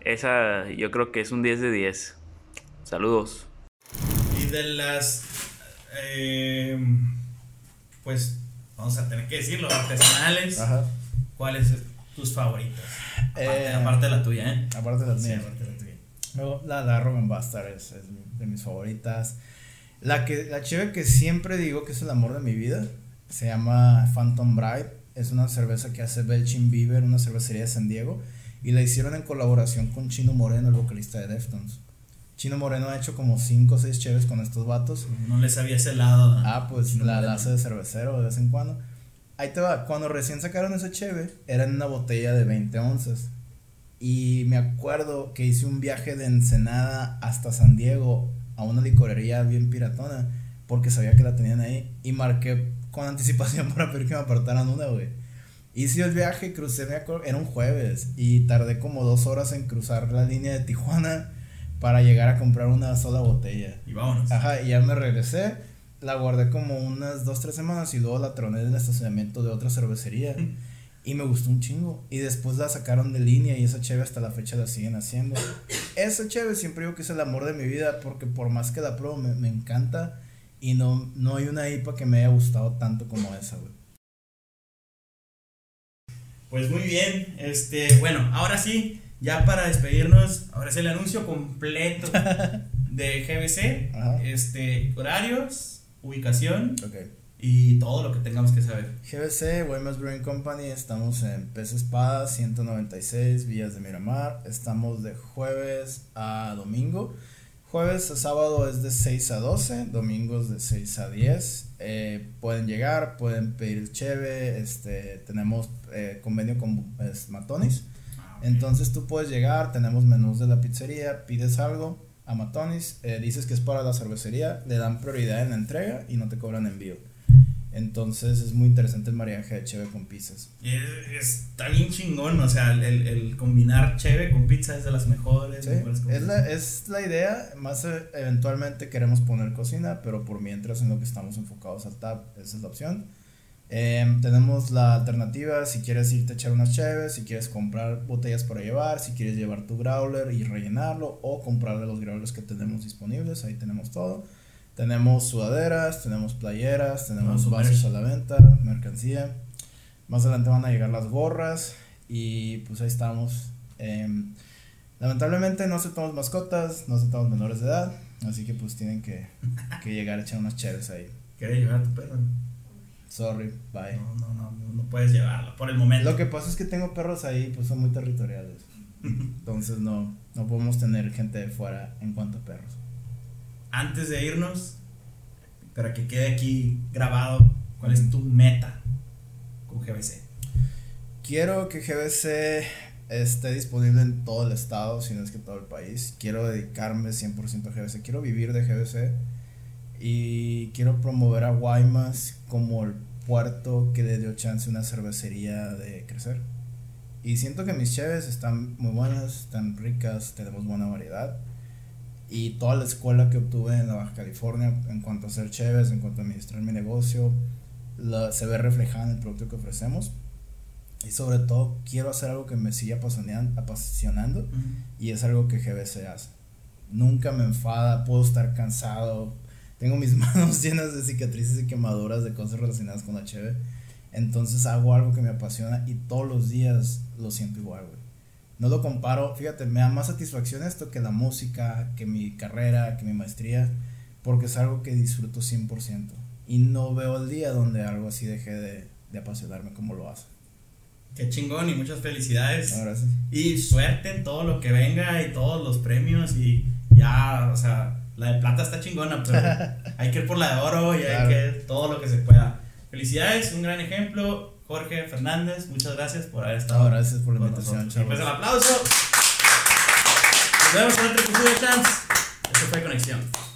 Esa yo creo que es un 10 de 10. Saludos. Y de las. eh, pues vamos a tener que decirlo, artesanales. Ajá. ¿Cuáles tus favoritas? Aparte, Eh, aparte de la tuya, ¿eh? Aparte de las Sí, mías. aparte de la tuya. Luego, la, la Robin Bastard es, es de mis favoritas. La que la cheve que siempre digo que es el amor de mi vida se llama Phantom Bride. Es una cerveza que hace Belchin Beaver, una cervecería de San Diego. Y la hicieron en colaboración con Chino Moreno, el vocalista de Deftones. Chino Moreno ha hecho como 5 o 6 cheves con estos vatos. No les había celado. Ah, pues Chino la, la hace de cervecero de vez en cuando. Ahí te va, cuando recién sacaron esa cheve, era en una botella de 20 onzas. Y me acuerdo que hice un viaje de Ensenada hasta San Diego a una licorería bien piratona, porque sabía que la tenían ahí. Y marqué con anticipación para pedir que me apartaran una, güey. Hice el viaje, crucé, me acuerdo, era un jueves, y tardé como dos horas en cruzar la línea de Tijuana para llegar a comprar una sola botella. Y vámonos. Ajá, y ya me regresé, la guardé como unas dos, tres semanas y luego la troné en el estacionamiento de otra cervecería. Y me gustó un chingo. Y después la sacaron de línea y esa cheve hasta la fecha la siguen haciendo. Esa cheve siempre digo que es el amor de mi vida porque por más que la pruebo me, me encanta. Y no, no hay una IPA que me haya gustado tanto como esa, güey. Pues muy bien, este, bueno, ahora sí, ya para despedirnos, ahora es el anuncio completo de GBC, Ajá. este, horarios, ubicación y todo lo que tengamos que saber. GBC, Weymouth Brewing Company, estamos en Pez Espada, 196, Villas de Miramar. Estamos de jueves a domingo. Jueves a sábado es de 6 a 12, domingos de 6 a 10. Eh, pueden llegar, pueden pedir cheve, este, tenemos eh, convenio con es, Matonis. Entonces tú puedes llegar, tenemos menús de la pizzería, pides algo a Matonis, eh, dices que es para la cervecería, le dan prioridad en la entrega y no te cobran envío. Entonces es muy interesante el mariaje de cheve con pizzas. Y es- está bien chingón, o sea, el, el combinar cheve con pizza es de las mejores. Sí, es, la, es la idea, más eh, eventualmente queremos poner cocina, pero por mientras en lo que estamos enfocados al tap, esa es la opción. Em, tenemos la alternativa si quieres irte a echar unas cheves, si quieres comprar botellas para llevar, si quieres llevar tu growler y rellenarlo o comprarle los growlers que tenemos disponibles, ahí tenemos todo. Tenemos sudaderas, tenemos playeras, tenemos su vasos merch. a la venta, mercancía. Más adelante van a llegar las gorras y pues ahí estamos. Em, lamentablemente no aceptamos mascotas, no aceptamos menores de edad, así que pues tienen que, que llegar a echar unas cheves ahí. ¿Quieres llevar a tu perro? Sorry, bye. No, no, no, no, no puedes llevarlo por el momento. Lo que pasa es que tengo perros ahí, pues son muy territoriales. Entonces no, no podemos tener gente de fuera en cuanto a perros. Antes de irnos, para que quede aquí grabado, ¿cuál es tu meta con GBC? Quiero que GBC esté disponible en todo el estado, si no es que todo el país. Quiero dedicarme 100% a GBC. Quiero vivir de GBC. Y quiero promover a Guaymas como el puerto que le dio chance a una cervecería de crecer. Y siento que mis cheves están muy buenas, están ricas, tenemos buena variedad. Y toda la escuela que obtuve en la Baja California en cuanto a hacer cheves, en cuanto a administrar mi negocio, la- se ve reflejada en el producto que ofrecemos. Y sobre todo quiero hacer algo que me siga apasionan- apasionando y es algo que GBC hace. Nunca me enfada, puedo estar cansado, tengo mis manos llenas de cicatrices y quemaduras de cosas relacionadas con la cheve. Entonces hago algo que me apasiona y todos los días lo siento igual, güey. No lo comparo, fíjate, me da más satisfacción esto que la música, que mi carrera, que mi maestría, porque es algo que disfruto 100%. Y no veo el día donde algo así deje de, de apasionarme como lo hace. Qué chingón y muchas felicidades. No, gracias. Y suerte en todo lo que venga y todos los premios y ya, o sea, La de plata está chingona, pero hay que ir por la de oro y Claro. hay que todo lo que se pueda. Felicidades, un gran ejemplo. Jorge Fernández, muchas gracias por haber estado. No, gracias por la invitación, nosotros. Y pues el chavos. aplauso. Nos vemos en otro episodio de Champs. Esto fue Conexión.